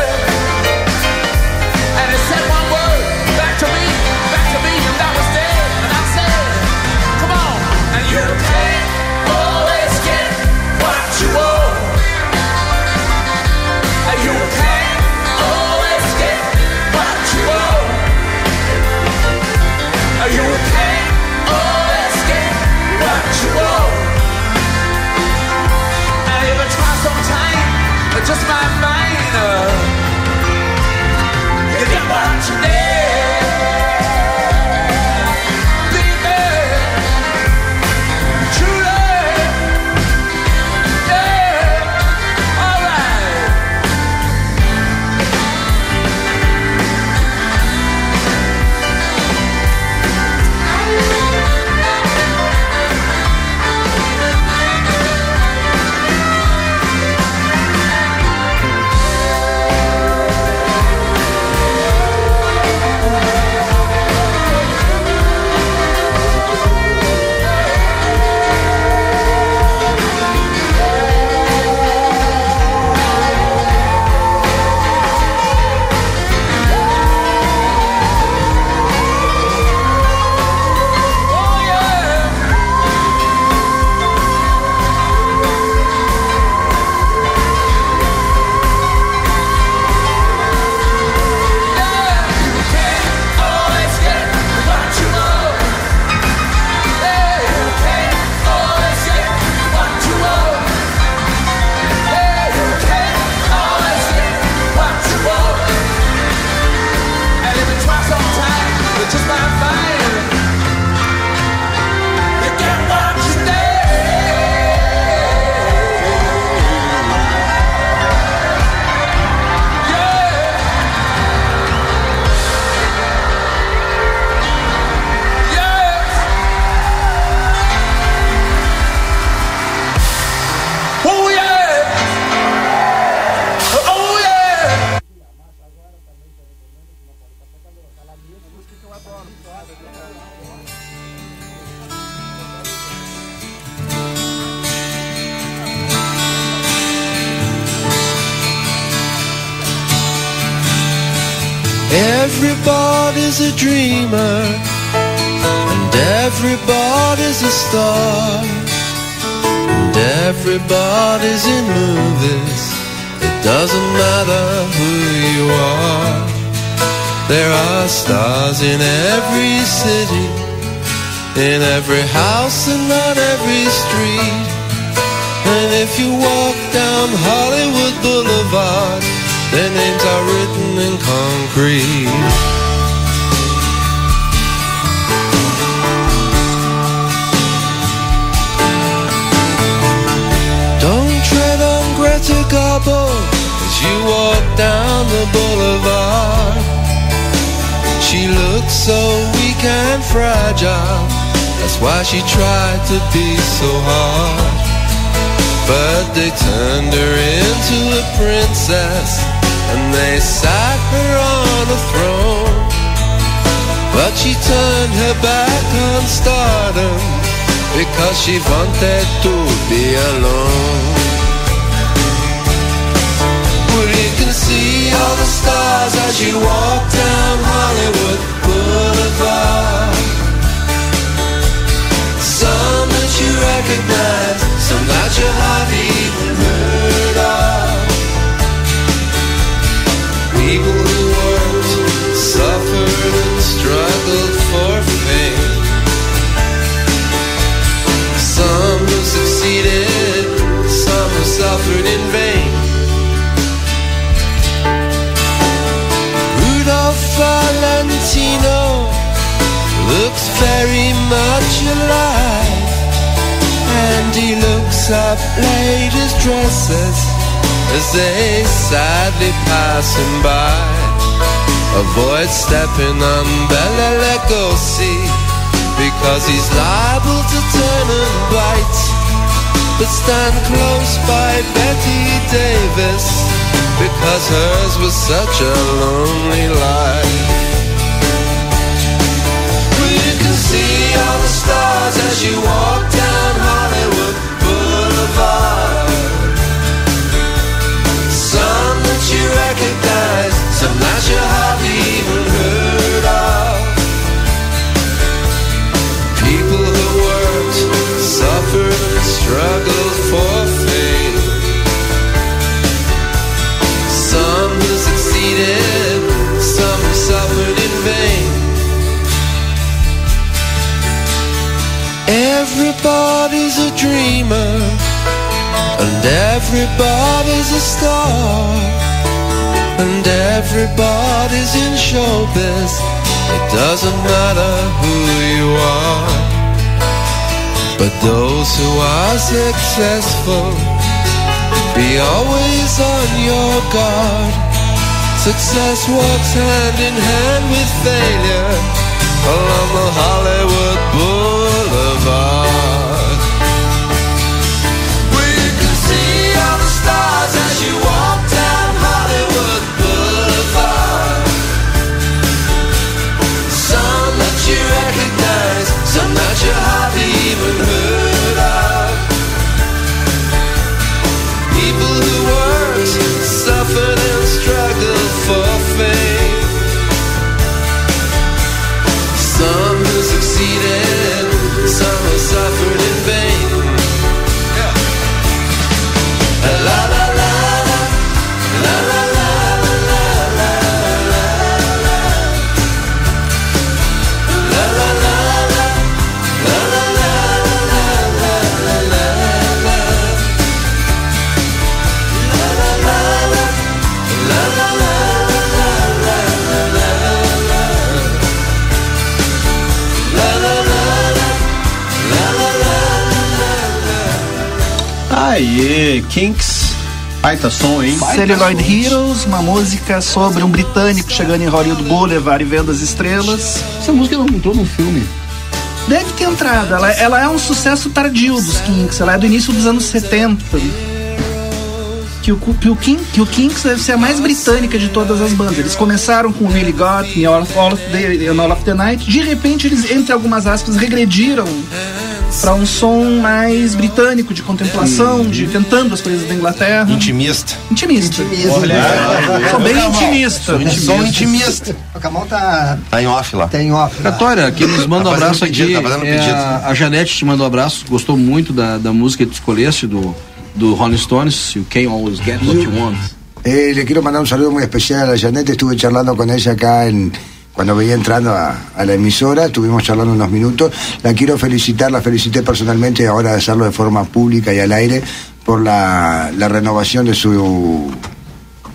just my Everybody's a dreamer, and everybody's a star, and everybody's in movies. It doesn't matter who you are. There are stars in every city, in every house and on every street. And if you walk down Hollywood Boulevard, their names are written in concrete. Don't tread on Greta Garbo as you walk down the boulevard. She looks so weak and fragile. That's why she tried to be so hard. But they turned her into a princess and they sat her on a throne. But she turned her back on stardom because she wanted to be alone. Well, you can see all the stars as you walk down Hollywood Boulevard. Some that you recognize, some that you haven't even heard of. People who worked, suffered, and struggled for fame. Some who succeeded, some who suffered in vain. Rudolph Valentino looks very much alive, and he looks up ladies' dresses as they sadly pass him by. Avoid stepping on Bella Lugosi because he's liable to turn and bite. But stand close by Betty Davis because hers was such a lonely life. You can see as you walk down Hollywood Boulevard. Recognize, some that you hardly even heard of. People who worked, suffered, struggled for fame. Some who succeeded, some who suffered in vain. Everybody's a dreamer, and everybody's a star, and everybody's in showbiz. It doesn't matter who you are, but those who are successful, be always on your guard. Success walks hand in hand with failure along the Hollywood Boulevard. Aê, Kinks. Baita som, hein? Celluloid Heroes, uma música sobre um britânico chegando em Hollywood Boulevard e vendo as estrelas. Essa música não entrou no filme. Deve ter entrado, ela, ela é um sucesso tardio dos Kinks, ela é do início dos anos 70. Que o, que, o King, que o Kinks deve ser a mais britânica de todas as bandas. Eles começaram com Really Got Me, All, All, of the, and All of the Night. De repente, eles, entre algumas aspas, regrediram para um som mais britânico, de contemplação, de tentando as coisas da Inglaterra. Intimista. Intimista. Olha, Sou bem intimista. Sou intimista. O Camão tá, Tá em off lá. tá em off. Catória, quem nos manda um Tá abraço pedido, aqui tá fazendo é pedido. a, a Janete te mandou um abraço, gostou muito da, da música que tu escolheste, do, do Rolling Stones, You Can Always Get What You Want. Eh, le quiero mandar un saludo muy especial a Janet. Estuve charlando con ella acá en cuando veía entrando a, a la emisora. Estuvimos charlando unos minutos. La quiero felicitar, la felicité personalmente ahora de hacerlo de forma pública y al aire por la, la renovación de su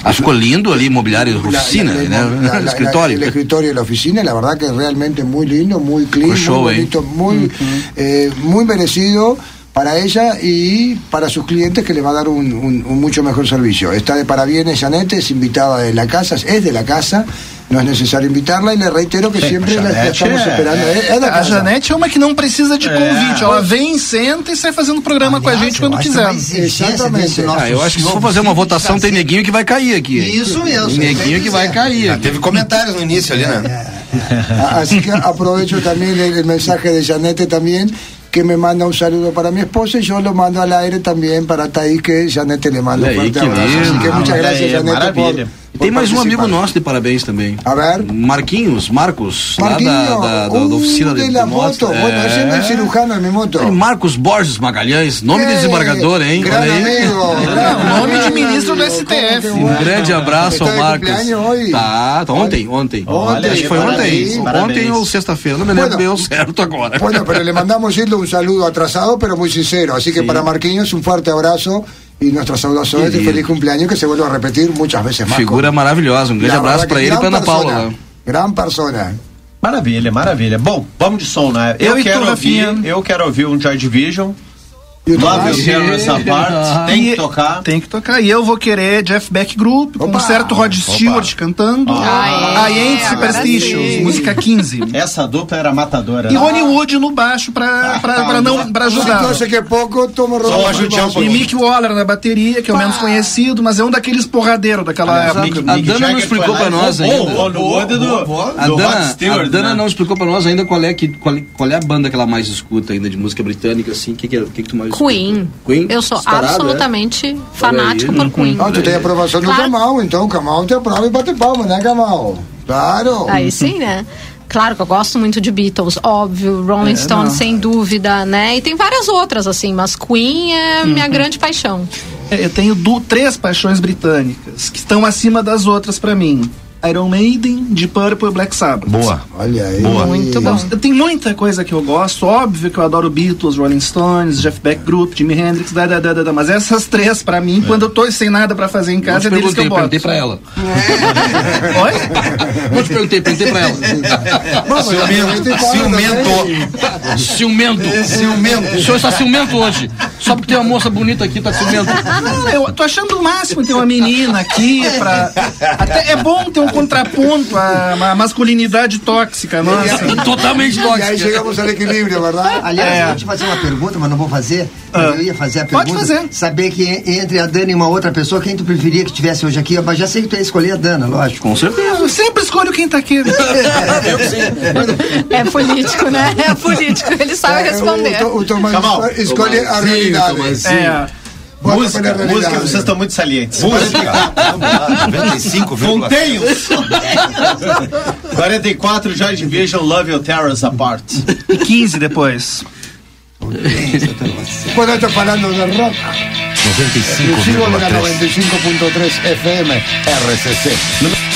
Ah, ficou lindo ali, imobiliário, la- oficina, la- né? la- la- la- escritório. el escritorio y la oficina, la verdad que es realmente muy lindo, muy clean, show, muy ¿eh? bonito, muy, eh, muy merecido para ella y para sus clientes que le va a dar un, un- un mucho mejor servicio. Está de parabienes, Janete, es invitada de la casa, es de la casa, no es necesario invitarla y le reitero que siempre la, la Janete estamos é- esperando. É, é da A. Janete é uma que não precisa de convite. Ela vem, senta e sai fazendo programa com a Aliás, gente eu quando quiser. Exatamente. Ah, eu acho que se for fazer uma votação, tem neguinho que vai cair aqui. Isso mesmo. Neguinho que vai cair Ah, teve comentários no início ali, né? A- Así que aprovecho también el, el mensaje de Janete también, que me manda un saludo para mi esposa y yo lo mando al aire también para Thaís, que Janete le manda un aí, fuerte abrazo. Así que muchas gracias, Janete, por, maravilha. E tem mais um amigo nosso de parabéns também. A ver. Marquinhos, Marcos, Marquinho, lá da, da, da, da oficina de de, moto. moto. Bueno, ese es el cirujano de mi moto. E Marcos Borges Magalhães, nome de desembargador, hein? Gran Olha aí. amigo. gran É, nome de ministro do ¿cómo STF. Um bueno? grande abraço ao Marcos. Tá, tá, ontem, ontem. Olha Acho que foi ontem. Ontem ou sexta-feira, não me lembro Bueno. bem certo agora. Bueno, pero le mandamos Gildo, un saludo atrasado, pero muy sincero. Así que para Marquinhos, un fuerte abrazo y nuestras saudaciones de Querido. feliz cumpleaños que se vuelva a repetir muchas veces más. Figura maravilhosa. Um grande La abraço que ele e pra gran Ana Paula. Gran persona. Maravilha, maravilha. Bom, vamos de som, né? Eu, Eu e tu, quero ouvir, eu quero ouvir um Joy Division. Love You Us Apart. Tem que tocar. Tem que tocar. E eu vou querer Jeff Beck Group, com um certo Rod Stewart cantando. Ah, é, I Ain't agora Superstitious, sim. música 15. Essa dupla era matadora. E né? Ronnie Wood no baixo pra, pra, pra, não, pra ajudar. Entonces que poco tomo Só Rodolfo ajudar um Basso. E. Mick Waller na bateria, que é o menos conhecido, mas é um daqueles porradeiros daquela época. Mick- A Mick Dana não Jagger explicou pra nós ainda. o Ronnie Wood do, Rod Stewart, a Dana né? não explicou pra nós ainda qual é, que, qual, é- qual é a banda que ela mais escuta ainda de música britânica, assim. O que, que, é- o que, que tu mais Queen. Queen? Eu sou é? absolutamente fanática Olha aí. por Queen. Ah, tu tem aprovação do Claro. Camal, então o Camal te aprova e bate palma, né, Camal? Claro. Aí sim, né? Claro que eu gosto muito de Beatles, óbvio, Rolling É, Stones, sem dúvida, né? E tem várias outras, assim, mas Queen é Uhum. minha grande paixão. É, Eu tenho três paixões britânicas que estão acima das outras pra mim. Iron Maiden, Deep Purple e Black Sabbath. Boa. Olha aí. Boa. Muito bom. Eu tenho muita coisa que eu gosto, óbvio que eu adoro Beatles, Rolling Stones, Jeff Beck Group, Jimi Hendrix, da, da, da, da, da, mas essas três, pra mim, quando eu tô sem nada pra fazer em Não casa, é deles que perguntei, eu boto. perguntei pra ela. Oi? Não te perguntei, perguntei pra ela. Ciumento. Ciumento. Ciumento. O senhor está ciumento hoje. Só porque tem uma moça bonita aqui, tá ciumento. Não, eu tô achando o máximo ter uma menina aqui pra. Até é bom ter um contraponto à, à masculinidade tóxica, nossa. Totalmente E aí tóxica. chegamos ao equilíbrio, verdade? Aliás, É. eu vou te fazer uma pergunta, mas não vou fazer. Ah. Eu ia fazer a Pode pergunta. fazer. Saber que en- entre a Dana e uma outra pessoa, quem tu preferia que tivesse hoje aqui? Mas já sei que tu ia escolher a Dana, lógico. Com certeza. Eu sempre escolho quem tá aqui. É político, né? É político, ele sabe responder. É, O, o, o Tomás escolhe a Sim, realidade. É. Bota Música, música, vocês estão muito salientes. Música. 95, Fontenhos! 44, Joy Division, Love You Tear Us Apart. E 15 depois. Bueno, esto falando de rock. 95, Yo sigo de la 95.3 FM RCC.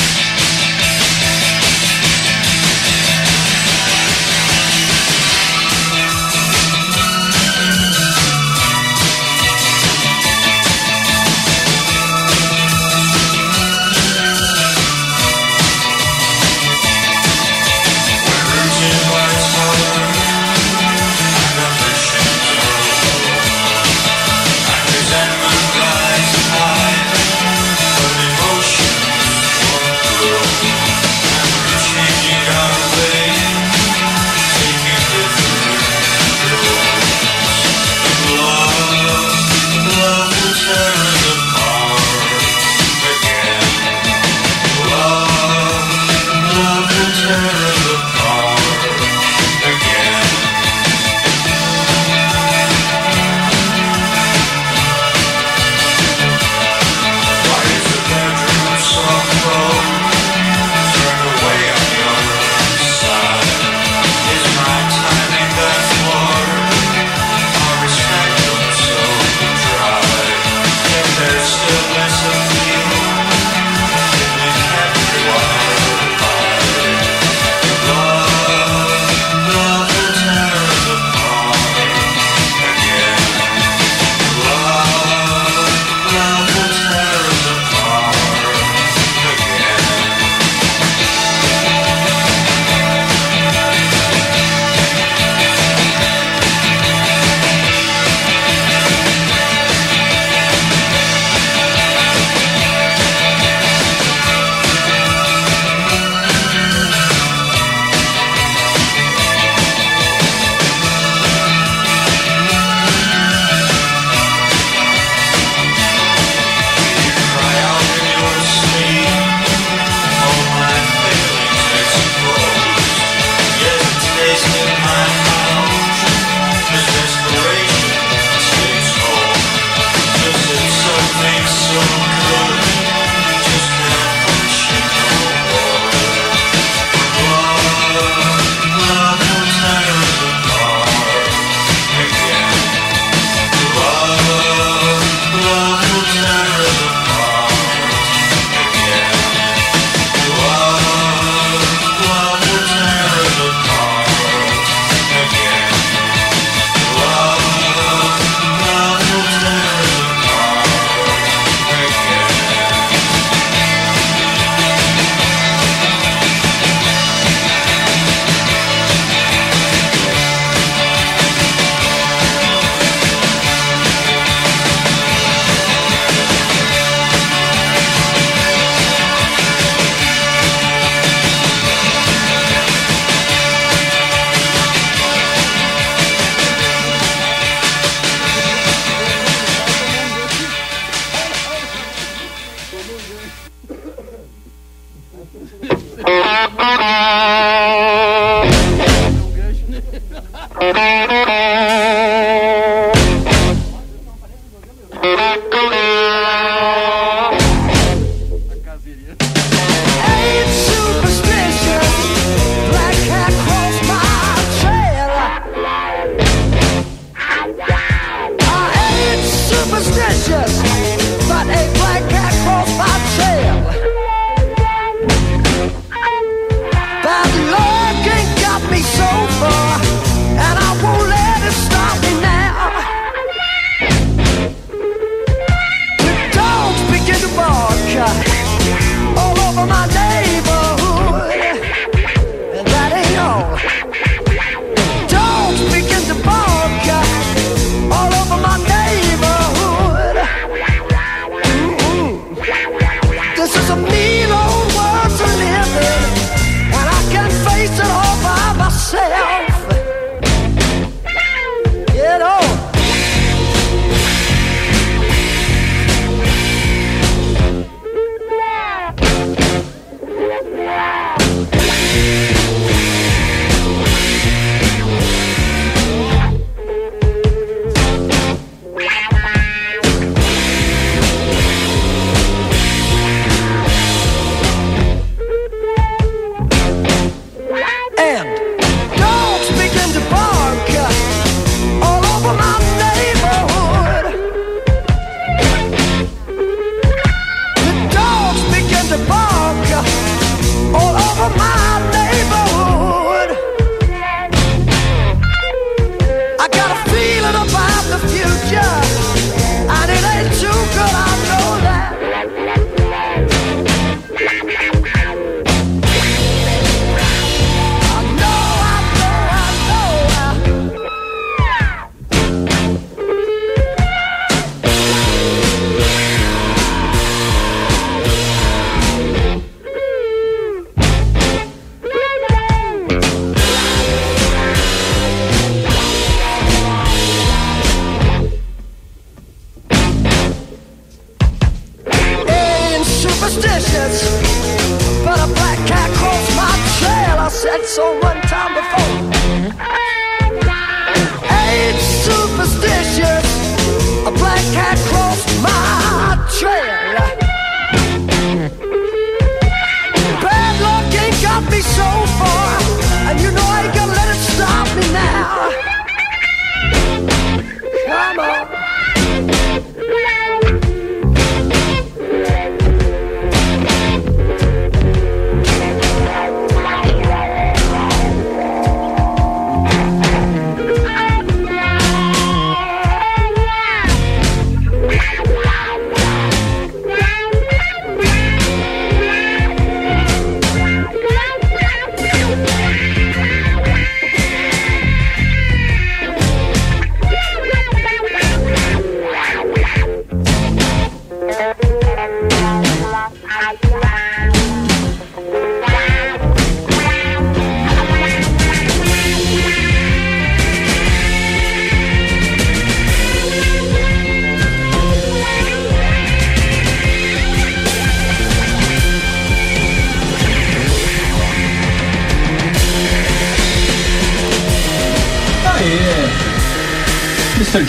Ain't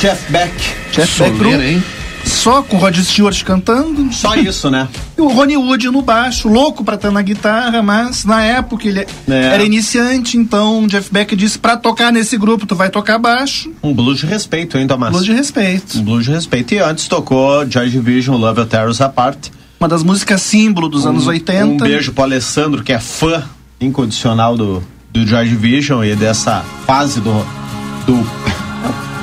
Jeff Beck. Jeff Beck Soleira, Group, hein? só com o Rod Stewart cantando. Só isso, né? E o Ronnie Wood no baixo, louco pra estar na guitarra, mas na época ele É. era iniciante, então o Jeff Beck disse pra tocar nesse grupo tu vai tocar baixo, Um blues de respeito, hein, Tomás? blues de respeito. Um blues de respeito. E antes tocou Joy Division, Love Tear Us Apart. Uma das músicas símbolo dos anos 80. Um beijo pro Alessandro, que é fã incondicional do, do Joy Division e dessa fase do, do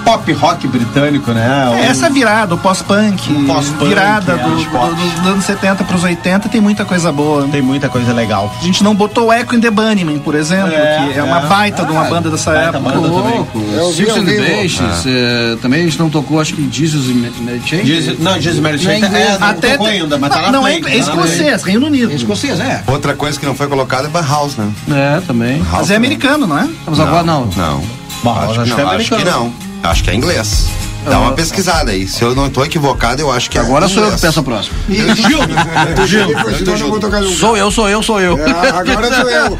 pop rock britânico, né? É, essa virada, o pós-punk, pós-punk, virada é, do, os do- dos anos 70 pros 80, tem muita coisa boa. Tem muita coisa legal. A gente não botou o Echo in the Bunnymen, por exemplo, É, que é, uma é. baita de uma banda dessa baita época. banda também. Louco. Vi Six and. Bases, é, também a gente não tocou, acho que Jesus Mary Chain. Jesus, não, Jesus Mary Chain Não é é, não Até tocou ainda, mas tá na não, é, escocês, Reino Unido. É escocês, é. Outra coisa que não foi colocada é Bauhaus, né? É, também. Mas é americano, não é? Mas agora não. Não. Bom, acho, acho que que é não, acho que não. Acho que é inglês. Dá uma pesquisada aí. Se eu não tô equivocado, eu acho que é Agora sou eu que peço a próxima. Não vou tocar nunca. Sou eu, sou eu, sou eu. É, agora sou eu.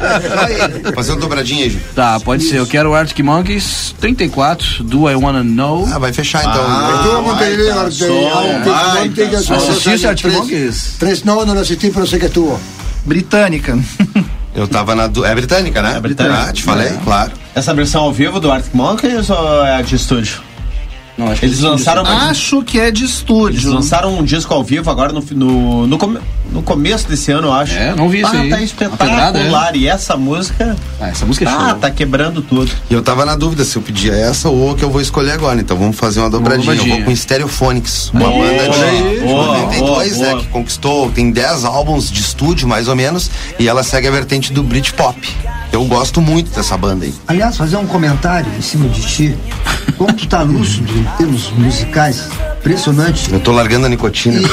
Fazer uma dobradinha aí, Ju. Tá, pode ser. Eu quero o Arctic Monkeys 34, Do I Wanna Know. Ah, vai fechar então. Arte- baita Montevideo, som. hace dos Assististe Arctic Monkeys? Tres, no, no lo asistí, pero sé que estuvo. Britânica. Eu tava na. Du... É britânica, né? É britânica. Ah, te falei, claro. Essa versão ao vivo do Arctic Monkeys ou é a de estúdio? Não, acho que Eles esse- lançaram uma Acho que é de Eles estúdio. lançaram um disco ao vivo agora no, no, no, come- no começo desse ano, eu acho. É, não vi isso ah, aí. Tá Uma espetacular. pedrada, E essa música. Ah, essa música é Ah, show. tá quebrando tudo. E eu tava na dúvida se eu pedia essa ou a que eu vou escolher agora. Então vamos fazer uma dobradinha. Eu dobradinha. vou com Stereophonics, uma Boa, banda de boa, 92, boa, né? Que conquistou, tem 10 álbuns de estúdio, mais ou menos, e ela segue a vertente do Britpop. Eu gosto muito dessa banda aí. Aliás, fazer um comentário em cima de ti. Como tu tá lúcido em termos musicais, impressionante. Eu tô largando a nicotina.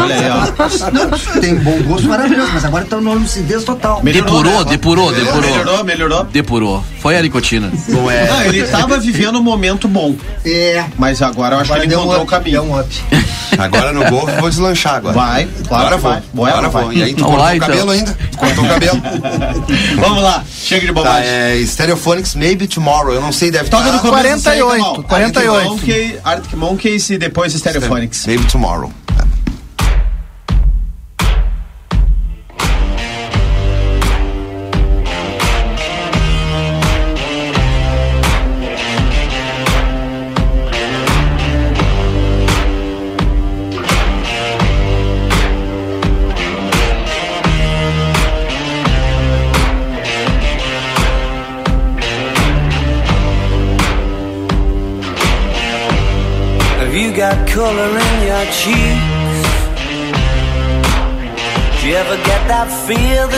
Olha aí, ó. Tem bom gosto maravilhoso, mas agora tá numa lucidez total. Depurou, né? depurou, depurou. Melhorou, melhorou. Depurou. Foi a nicotina. Não é. Não, ele tava vivendo um momento bom, É. mas agora eu acho Agora que ele deu um encontrou o caminho. deu um up. Agora no golfe eu vou deslanchar agora. Vai, claro agora vou. vai. Boa, agora vai. vou. E aí tu Vamos cortou lá, o então. cabelo ainda? Tu cortou o cabelo? Vamos lá, chega de Tá, bobagem. é Stereophonics Maybe Tomorrow. Eu não sei, deve Toca estar. no começo disso aí, 48, Kamal. 48. Arctic Monkeys, e depois Stereophonics. Maybe Tomorrow.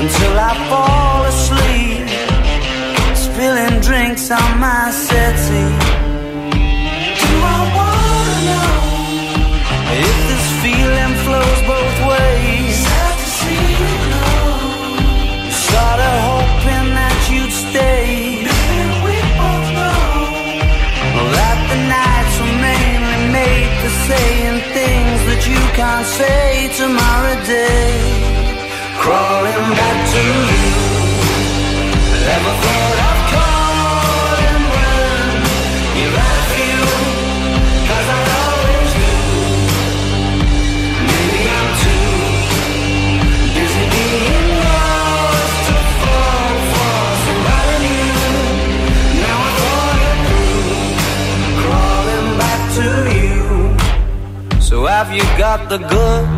until I fall asleep, spilling drinks on my settee. Do I wanna know if this feeling flows both ways? Sad to see you go. Sorta hoping that you'd stay. we both know that the nights were mainly made for saying things that you can't say tomorrow day. Crawling back to you. Never thought of calling when you're at you. Cause I always do. Maybe I'm too busy being lost to fall for somebody new. Now I thought it through crawling back to you. So have you got the goods?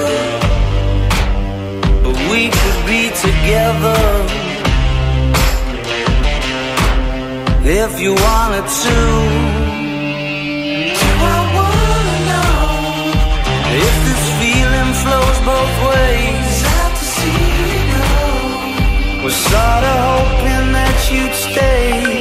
We could be together if you wanted to. Do I wanna know if this feeling flows both ways? Sad to see you go. Was sorta hoping that you'd stay.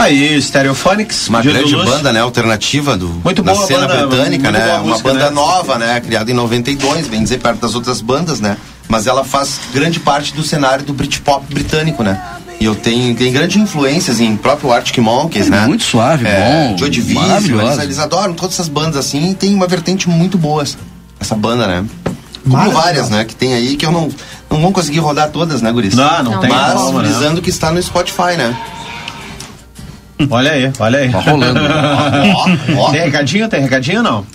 Aí, Stereophonics. Uma grande Luz. banda, né? Alternativa do, Muito da boa cena banda, britânica, muito né? boa Uma música, banda né? nova, né? Criada em 92, bem dizer, perto das outras bandas, né? Mas ela faz grande parte do cenário do Britpop britânico, né? E eu tenho tem grandes influências em próprio Arctic Monkeys, É né? muito suave, é, bom, Joy Division, eles, eles adoram todas essas bandas assim e tem uma vertente muito boa essa- essa banda, né? Como várias, né? Que tem aí que eu não, não vou conseguir rodar todas, né, Guris? Não, não, Não, tem Mas como, né? visando que está no Spotify, né? Olha aí, olha aí. Tá rolando. Ó, ó. Tem recadinho? Tem recadinho ou não?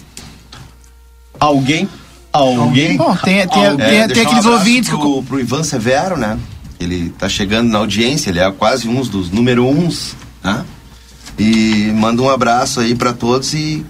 Alguém? Alguém? Bom, tem, tem, É, tem, tem deixar um aqueles abraço ouvintes que. pro, pro Ivan Severo, né? Ele tá chegando na audiência, ele é quase um dos número uns, né? E manda um abraço aí pra todos e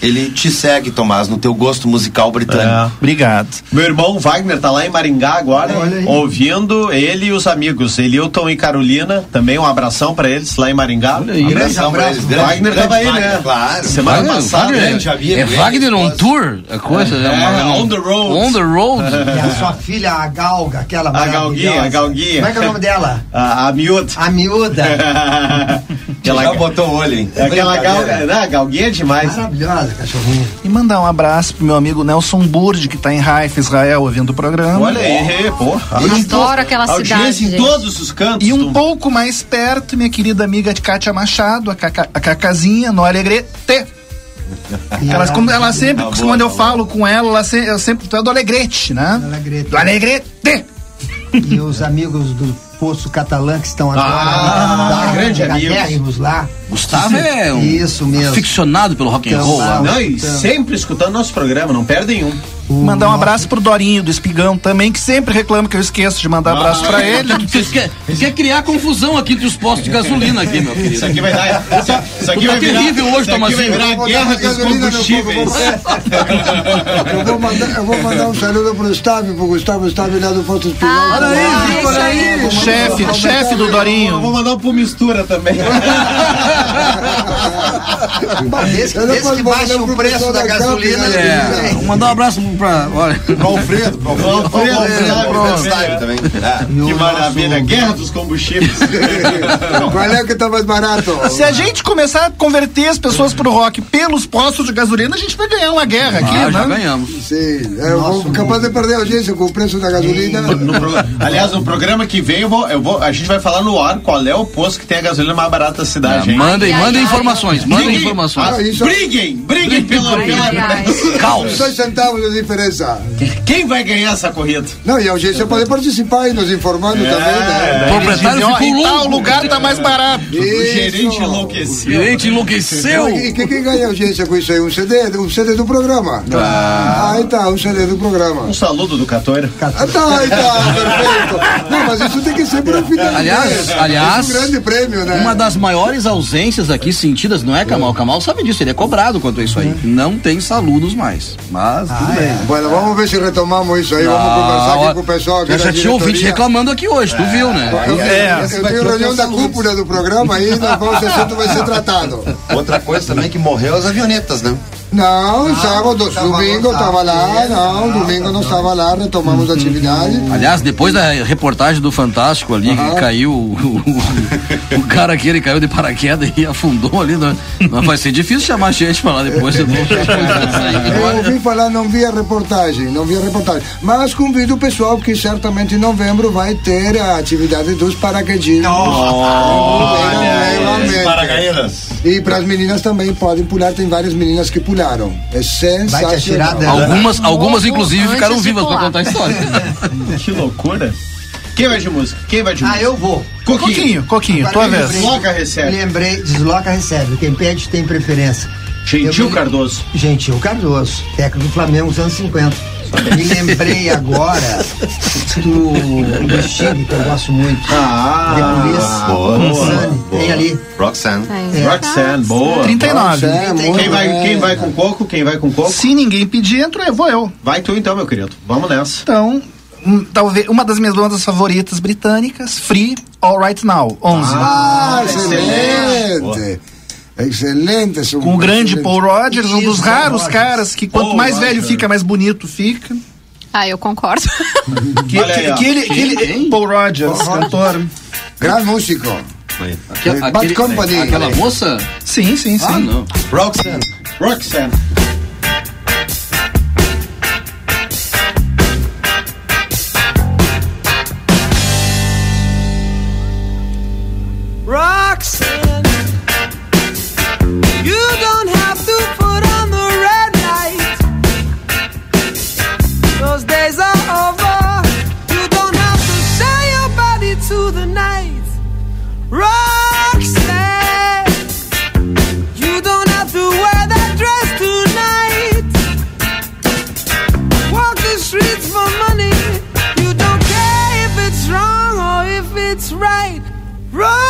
ele te segue, Tomás, no teu gosto musical britânico. É. Obrigado. Meu irmão Wagner tá lá em Maringá agora, ouvindo ele e os amigos, Elilton e Carolina. Também um abração pra eles lá em Maringá. Olha aí. Um abração pra eles. Grande- Wagner grande tava aí, Wagner, né? Claro. Semana Wagner- passada, Wagner né? grande amigo, É Wagner on tour? A coisa, É, né? on the road. On the road. E a sua filha, a Galga, aquela A Galguinha, a Galguinha. Como é que é o nome dela? A, a miúda. A miúda. Aquela, Já botou o olho, hein? aquela galga, né? a galguinha é demais. Maravilhosa, cachorrinha. E mandar um abraço pro meu amigo Nelson Burd, que tá em Haifa, Israel, ouvindo o programa. Olha aí, pô. Adoro aquela cidade. em todos os cantos. E um do- pouco mais perto, minha querida amiga Kátia Machado, a, Caca, a Cacazinha, no Alegrete. E Elas, como ela sempre, Tá bom, quando eu tá falo com ela, ela se- eu sempre, tu é do Alegrete, né? Do Alegrete. Do Alegrete. E os amigos do Poço Catalã que estão agora Ah, lá, grande grandes lá. Gustavo é um Isso mesmo. aficionado pelo rock and Então, roll. lá, né? Não, e sempre escutando nosso programa, não perdem um. Mandar um abraço pro Dorinho do Espigão também, que sempre reclama que eu esqueço de mandar abraço pra ele. Você quer, quer criar confusão aqui entre os postos de gasolina aqui, meu querido. Isso aqui vai dar. Isso, isso aqui tá vai virar. terrível hoje, isso aqui vai Tomazinho. virar a guerra dos combustíveis. Eu vou mandar, eu vou mandar um saludo pro Gustavo, pro Gustavo, Gustavo lá do Posto Espigão. Ah, Olha aí, ah, viu, olha aí. aí. chefe, chefe do Eu Dorinho. vou mandar um pro mistura também. Desde, Eu que mandar baixe o preço da gasolina, Câmara, né? É, vou mandar um abraço pra. Olha, Pro Alfredo, pro Alfredo. Alfredo, Alfredo Alfredo, também. É. Que maravilha, guerra dos combustíveis. Qual é que tá mais barato? Se a gente começar a converter as pessoas pro rock pelos postos de gasolina, a gente vai ganhar uma guerra aqui, ah, já né? ganhamos. Sim, eu vou capaz de perder a audiência com o preço da gasolina. No pro- Aliás, no programa que vem, eu vou, eu vou, a gente vai falar no ar qual é o posto que tem a gasolina mais barata da cidade. É, hein? mandem, Ai, mandem ai. informações, mandem informações. Ah, isso. Briguem, briguem pela ai. Caos. Dois centavos de diferença. Quem vai ganhar essa corrida? Não, e a audiência pode participar e nos informando também, né? O ó, ficou em tal lugar tá mais barato. O gerente enlouqueceu. Gerente enlouqueceu. E que- quem ganha audiência com isso aí? Um CD? Um CD do programa. Ah, aí tá, um CD do programa. Um saludo do Catoira. Ah, tá, aí tá, perfeito. Não, mas isso tem que ser para. Aliás, aliás, É um grande prêmio, né? Uma das maiores ausências aqui sentidas, não é, Kamal? Kamal sabe disso, ele é cobrado quanto a isso aí. Não tem saludos mais. Mas tudo bem. Bueno, vamos ver se retomamos isso aí. Vamos conversar aqui com o pessoal aqui Já, da já tinha ouvinte reclamando aqui hoje, tu viu, né? Eu, É. eu tenho reunião da cúpula do programa aí, nós vamos, esse assunto vai ser tratado. Outra coisa também que morreu as avionetas, né? Não, sábado, domingo estava lá, não, domingo não estava lá, retomamos a atividade. Aliás, depois da reportagem do Fantástico ali, que caiu o, o, o cara aqui, ele caiu de paraquedas e afundou ali. Não, não vai ser difícil chamar gente pra lá depois. Eu Eu ouvi falar, não vi a reportagem, não vi a reportagem. Mas convido o pessoal que certamente em novembro vai ter a atividade dos paraquedistas. Paracaídas. E para as meninas também podem pular, tem várias meninas que pularam. É Vai te atirar sensacional. dela. algumas, algumas inclusive, Antes ficaram vivas pra pular. contar a história. Que loucura. Quem vai de música? Quem vai de Ah, música? eu vou. Coquinho, Coquinho, Agora tua vez. Desloca, recebe. Lembrei, desloca, recebe. Quem pede tem preferência. Gentil Eu- Cardoso. Gentil Cardoso, técnico do Flamengo dos anos 50. Me lembrei agora do, do Sting, que eu gosto muito. Ah, The Police, boa, Roxane, boa. tem ali. Roxanne. É. Roxanne, boa. 39. É, muito Quem vai, quem vai com coco? Quem vai com coco? Se ninguém pedir, entro eu, vou eu. Vai tu então, meu querido. Vamos nessa. Então, hum, talvez uma das minhas bandas favoritas britânicas, Free All Right Now, 11. Ah, excelente. Excelente. Excelente. com o grande excelentes. Paul Rogers, um dos raros Rogers. caras que quanto Paul mais velho Rogers. fica, mais bonito fica. Ah, eu concordo. Que, Olha aí, que- ó. que ele, que ele- Paul Rogers, cantor. Gran músico. foi. Aquela, Bad aquele- Company. aquela moça? Sim, sim, sim. Ah, não. Roxanne. Roxanne, Roxanne,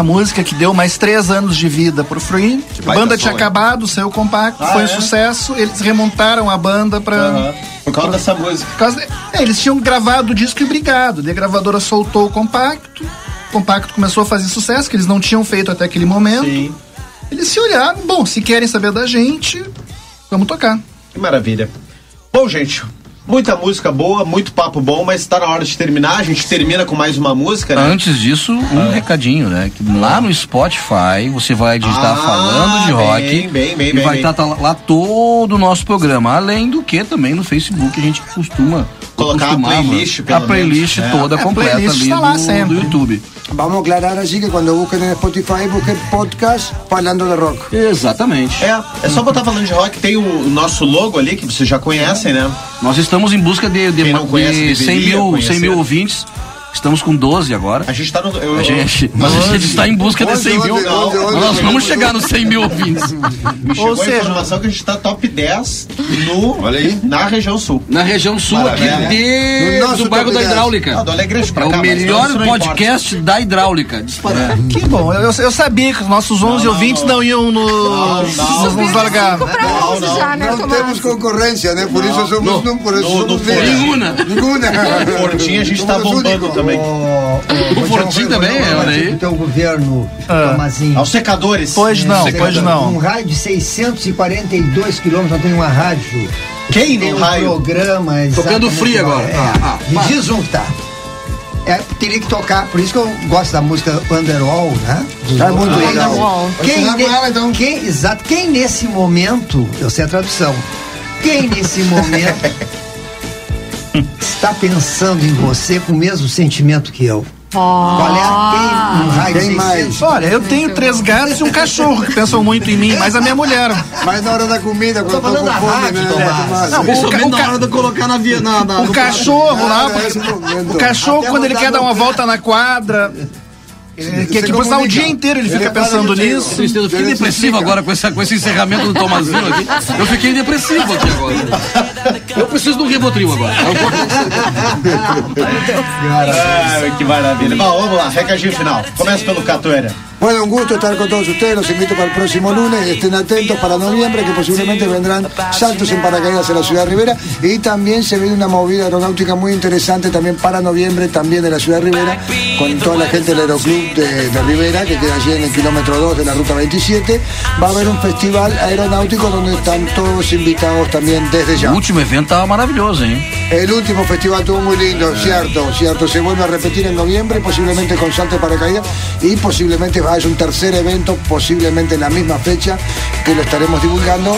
a música que deu mais três anos de vida pro Free. A baita banda tinha acabado, saiu compacto, Ah, foi um é? sucesso, eles remontaram a banda pra. Aham. Por causa dessa música. Causa de- é, eles tinham gravado o disco e brigado. A gravadora soltou o compacto. O compacto começou a fazer sucesso, que eles não tinham feito até aquele momento. Sim. Eles se olharam, bom, se querem saber da gente, vamos tocar. Que maravilha. Bom, gente, muita música boa, muito papo bom, mas tá na hora de terminar. A gente termina com mais uma música, né? Antes disso, um recadinho, né? Que lá no Spotify você vai digitar Ah, falando de rock bem, bem, e bem, vai bem. estar lá todo o nosso programa. Além do que também no Facebook a gente costuma Colocar a playlist, pelo a playlist menos, né? toda É, a completa playlist ali tá lá do, sempre. do YouTube. Vamos a aclarar así que cuando busquen en Spotify, busquen podcast Hablando de Rock. Exatamente. É, é só botar falando de rock, tem o, nosso logo ali, que vocês já conhecem, né? Nós estamos em busca de, de, Quem não conhece, de 100, deveria mil, 100 conhecer. mil ouvintes. Estamos com 12 agora. A gente tá no. Eu, A gente, mas a gente está em busca de 100 mil. Nós vamos chegar nos 100 mil ouvintes. me chegou Ou a seja- informação que a gente tá top 10 no, Olha aí. na região sul. Na região sul aqui Maravilha. desde Nosso o bairro da top 10. Hidráulica. Ah, do Alegrete pra É cá, o melhor isso não podcast da hidráulica. Disparado. Que bom, eu, eu sabia que os nossos 11 não, ouvintes não. não, iam nos, não. nos, nos largar. Não, não, já, né. Por eso somos, no, por somos. Ninguna. No Fortinho a gente tá os bombando. Também. O, O Fortinho também, olha aí. O teu governo, Ah. Tomazinho. Aos secadores. Pois não, pois Um não. raio de 642 quilômetros, não tem uma rádio. Quem Tem um raio? programa. Tocando igual. agora. É. Ah, ah, Me para. diz um que tá. É, teria que tocar, por isso que eu gosto da música Underwall, né? Do- É muito do- legal. Underwall. Quem, ne- ela, então. quem, exato, quem nesse momento, eu sei a tradução, quem nesse momento está pensando em você com o mesmo sentimento que eu? Qual é a quem, um raio de Quem mais? 600? Olha, eu tenho três gatos e um cachorro que pensam muito em mim, mas a minha mulher. Mas na hora da comida, quando falando tô da com fome, rádio, né? Tomás. Tomás? Não, o, Principalmente ca- o na hora de colocar na via. Na, na, o cachorro lá, Ah, momento. o cachorro Até quando ele quer dar uma volta na quadra, ele- que, que por sinal, o dia inteiro ele fica Ele para pensando de- nisso. Tristeza, eu fiquei Ele depressivo fica. agora com, essa, com esse encerramento do Tomazinho aqui. Eu fiquei depressivo aqui agora. Eu preciso de um Ribotril agora. Ai, que maravilha. Bom, vamos lá, recadinho final. Começa pelo Catoeira. Bueno, un gusto estar con todos ustedes. Los invito para el próximo lunes. Estén atentos para noviembre, que posiblemente vendrán saltos en paracaídas en la ciudad de Rivera. Y también se viene una movida aeronáutica muy interesante también para noviembre, también de la ciudad de Rivera, con toda la gente del Aeroclub de, de Rivera, que queda allí en el kilómetro 2 de la ruta 27. Va a haber un festival aeronáutico donde están todos invitados también desde ya. último evento tava maravilhoso, hein? El último festival estuvo muy lindo, cierto, cierto. Se vuelve a repetir en noviembre, posiblemente con salto de paracaídas y posiblemente haya un tercer evento, posiblemente en la misma fecha, que lo estaremos divulgando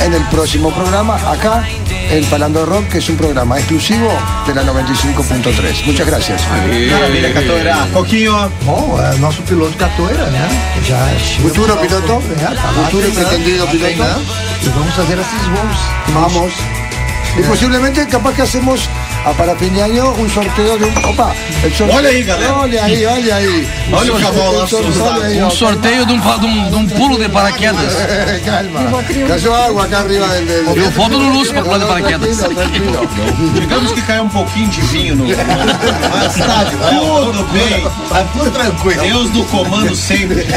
en el próximo programa, acá en Palando Rock, que es un programa exclusivo de la 95.3. Muchas gracias. Maravilha, Catoeira. Coquinho. Bom, é nosso piloto Catoeira, né? Já chegamos Futuro piloto? É, lá Futuro pretendido piloto? E vamos fazer esses voos. Vamos. Y posiblemente capaz que hacemos a para fin de año un sorteo de un. Opa, el sorteo. Olha aí, galera. Olha aí, olha aí. Olha o cavalo lá, Um sorteio de um, de um, de um pulo de paraquedas. Calma. Cayó agua acá arriba del. del Eu foto no Lúcio pra pular de paraquedas. Digamos que caiu um pouquinho de vinho no. Mas tá tudo bem. Tá tudo tranquilo. Deus do comando sempre.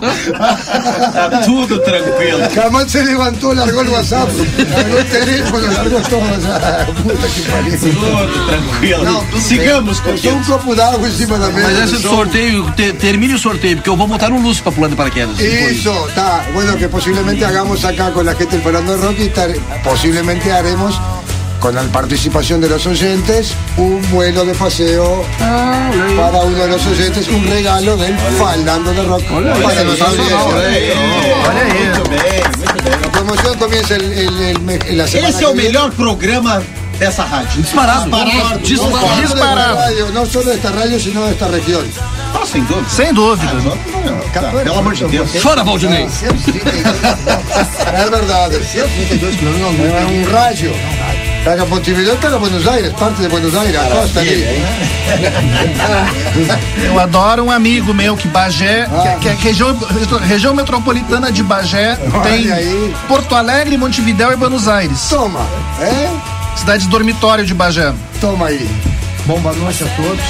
tá tudo tranquilo. Jamás se levantó, largó el WhatsApp, largó el teléfono, largó todo. o sea, Puta que pariu. Tudo tranquilo. Sigamos, Só Coquinho. um copo d'água em cima da mesa. Mas esse um- sorteio, te- termine o sorteio, porque eu vou botar no Lúcio pra pular de paraquedas. Eso, está. Bueno, que posiblemente hagamos acá con la gente Fernando Rock y tar- posiblemente haremos con la participación de los oyentes un vuelo de paseo para uno de los oyentes, un regalo del Faldando de Rock para los oyentes. La promoción comienza el, el- el me- la semana Esse é o que viene. melhor programa dessa rádio. Disparado. Disparado. Disparado. No solo de esta Disparado. radio, no solo de esta radio, sino de esta región. Ah, sem dúvida. Sem dúvida. Tá, pelo amor de Deus. Chora, Valdinei. 132 Es verdad. 132 quilômetros não, Es não en Montevideo, en Buenos Aires, parte de Buenos Aires, a costa ali. Eu adoro um amigo meu que Bagé, que, que é região, região metropolitana de Bagé, tem aí. Porto Alegre, Montevidéu e Buenos Aires. Toma, ¿eh? Cidades dormitório de Bagé. Toma ahí. Bom, boa noite a todos.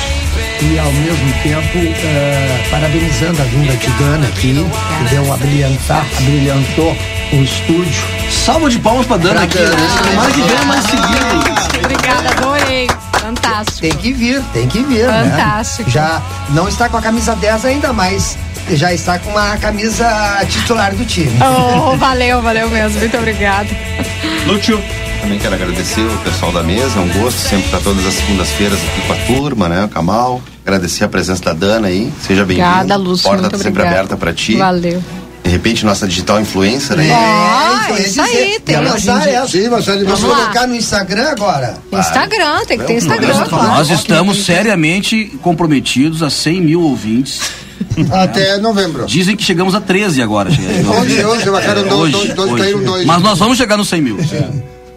e ao mesmo tempo eh, parabenizando a vinda de Dana aqui, que deu a brilhantar, brilhantou o estúdio. Salva de palmas pra Dana aqui. né? Tomara que venha mais seguido. Obrigada, adorei. Fantástico. Tem que vir, tem que vir, Fantástico. né? Já não está com a camisa 10 ainda, mas já está com uma camisa titular do time. Oh, valeu, valeu mesmo. Muito obrigada. Lúcio. Também quero agradecer o pessoal da mesa, é um gosto sempre estar todas as segundas-feiras aqui com a turma, né? O Kamal. Agradecer a presença da Dana aí. Seja bem-vindo. Obrigada, Lúcio. Porta muito tá sempre obrigada. aberta pra ti. Valeu. De repente, nossa digital influencer aí. Ah, então, isso aí, tem. lançar essa. Sim, mas ele Vamos colocar no Instagram agora? Instagram, tem que ter Instagram, claro. Nós estamos seriamente comprometidos a 100 mil ouvintes. Até novembro. Dizem que chegamos a 13 agora. Hoje, hoje, baixaram dois, Hoje, dois, dois, hoje. dois. Mas nós vamos chegar nos 100 mil.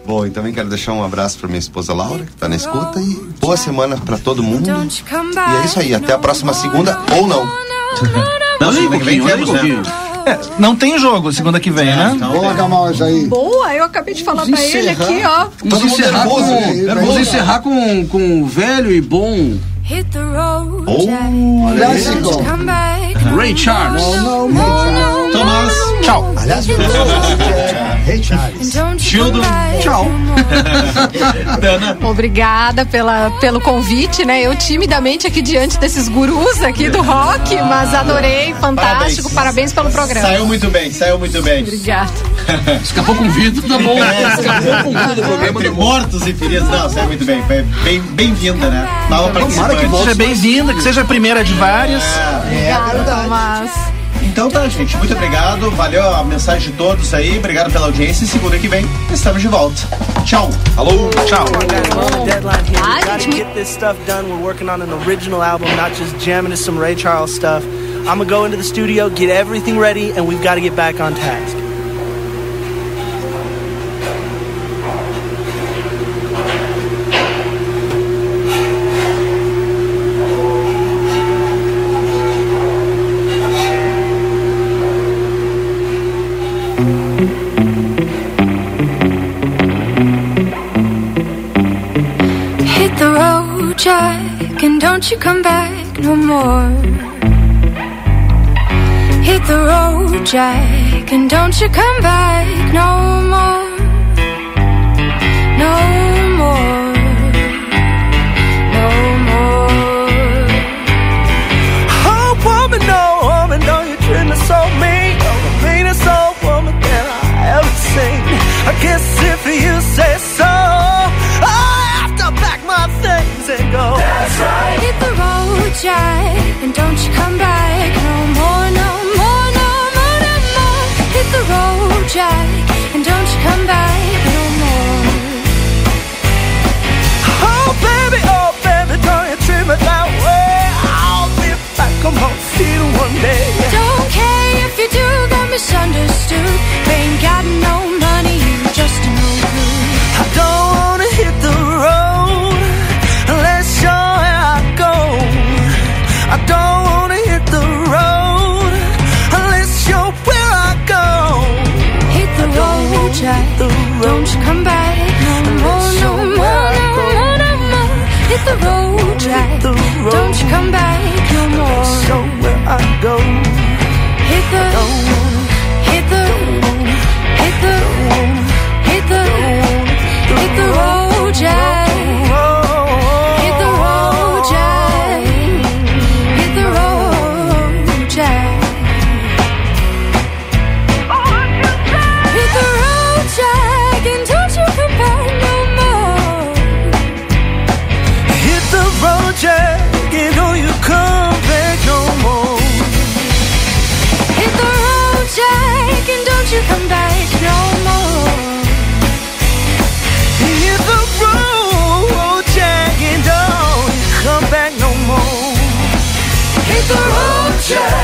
Bom, e também quero deixar um abraço pra minha esposa Laura, que tá na escuta, e boa semana pra todo mundo. E é isso aí, até a próxima segunda, ou não. Não, Olha aí, semana que vem Coquinho, olha aí. É, não tem jogo segunda que vem, né? Boa, isso aí. Boa, eu acabei de falar Vamos pra ele encerrar. aqui, ó. Vamos encerrar, nervoso, com, hein? vamos encerrar com, com o velho e bom Hit the road, Ou Clássico. come back. Ray Charles. Não, não, Tomás. Tchau. Aliás, é, Rei Charles. You Gildo, come back tchau. Dana. Obrigada pela, pelo convite, né? Eu timidamente aqui diante desses gurus aqui do rock, mas adorei, fantástico. Parabéns, pelo programa. Saiu muito bem, saiu muito bem. Obrigada. Escapou com vida, tá bom. Escapou com vida do programa. Entre mortos e feridos, não, saiu muito bem. Foi bem- Bem-vinda, né? Nova participante. Seja bem-vinda, que seja a primeira de várias. Obrigada, Tomás. Então tá, gente, muito obrigado. Valeu a mensagem de todos aí. Obrigado pela audiência. E segunda que vem estamos de volta. Tchau. Alô, Tchau. deadline here. We gotta gente, get this stuff done. We're working on an original album, not just jamming to some Ray Charles stuff. I'm gonna go into the studio, get everything ready, and we've got to get back on task. Don't you come back no more. Hit the road, Jack, and don't you come back no more. No more. No more. Oh, woman, no, woman, don't you treat me so mean. You're the meanest old woman that I ever seen. I guess if Jack, and don't you come back no more, no more, no more, no more. Hit the road, Jack, and don't you come back no more. Oh, baby, oh, baby, don't you treat me that way. I'll be back on my feet one day. Don't care if you do, got misunderstood. Ain't got no I don't wanna hit the road unless you're where I go. Hit the road, Jack, don't you come back. No more, no more, no more, no more. Hit the road, Jack, don't you come back. No more. So where I go, Hit the, hit share.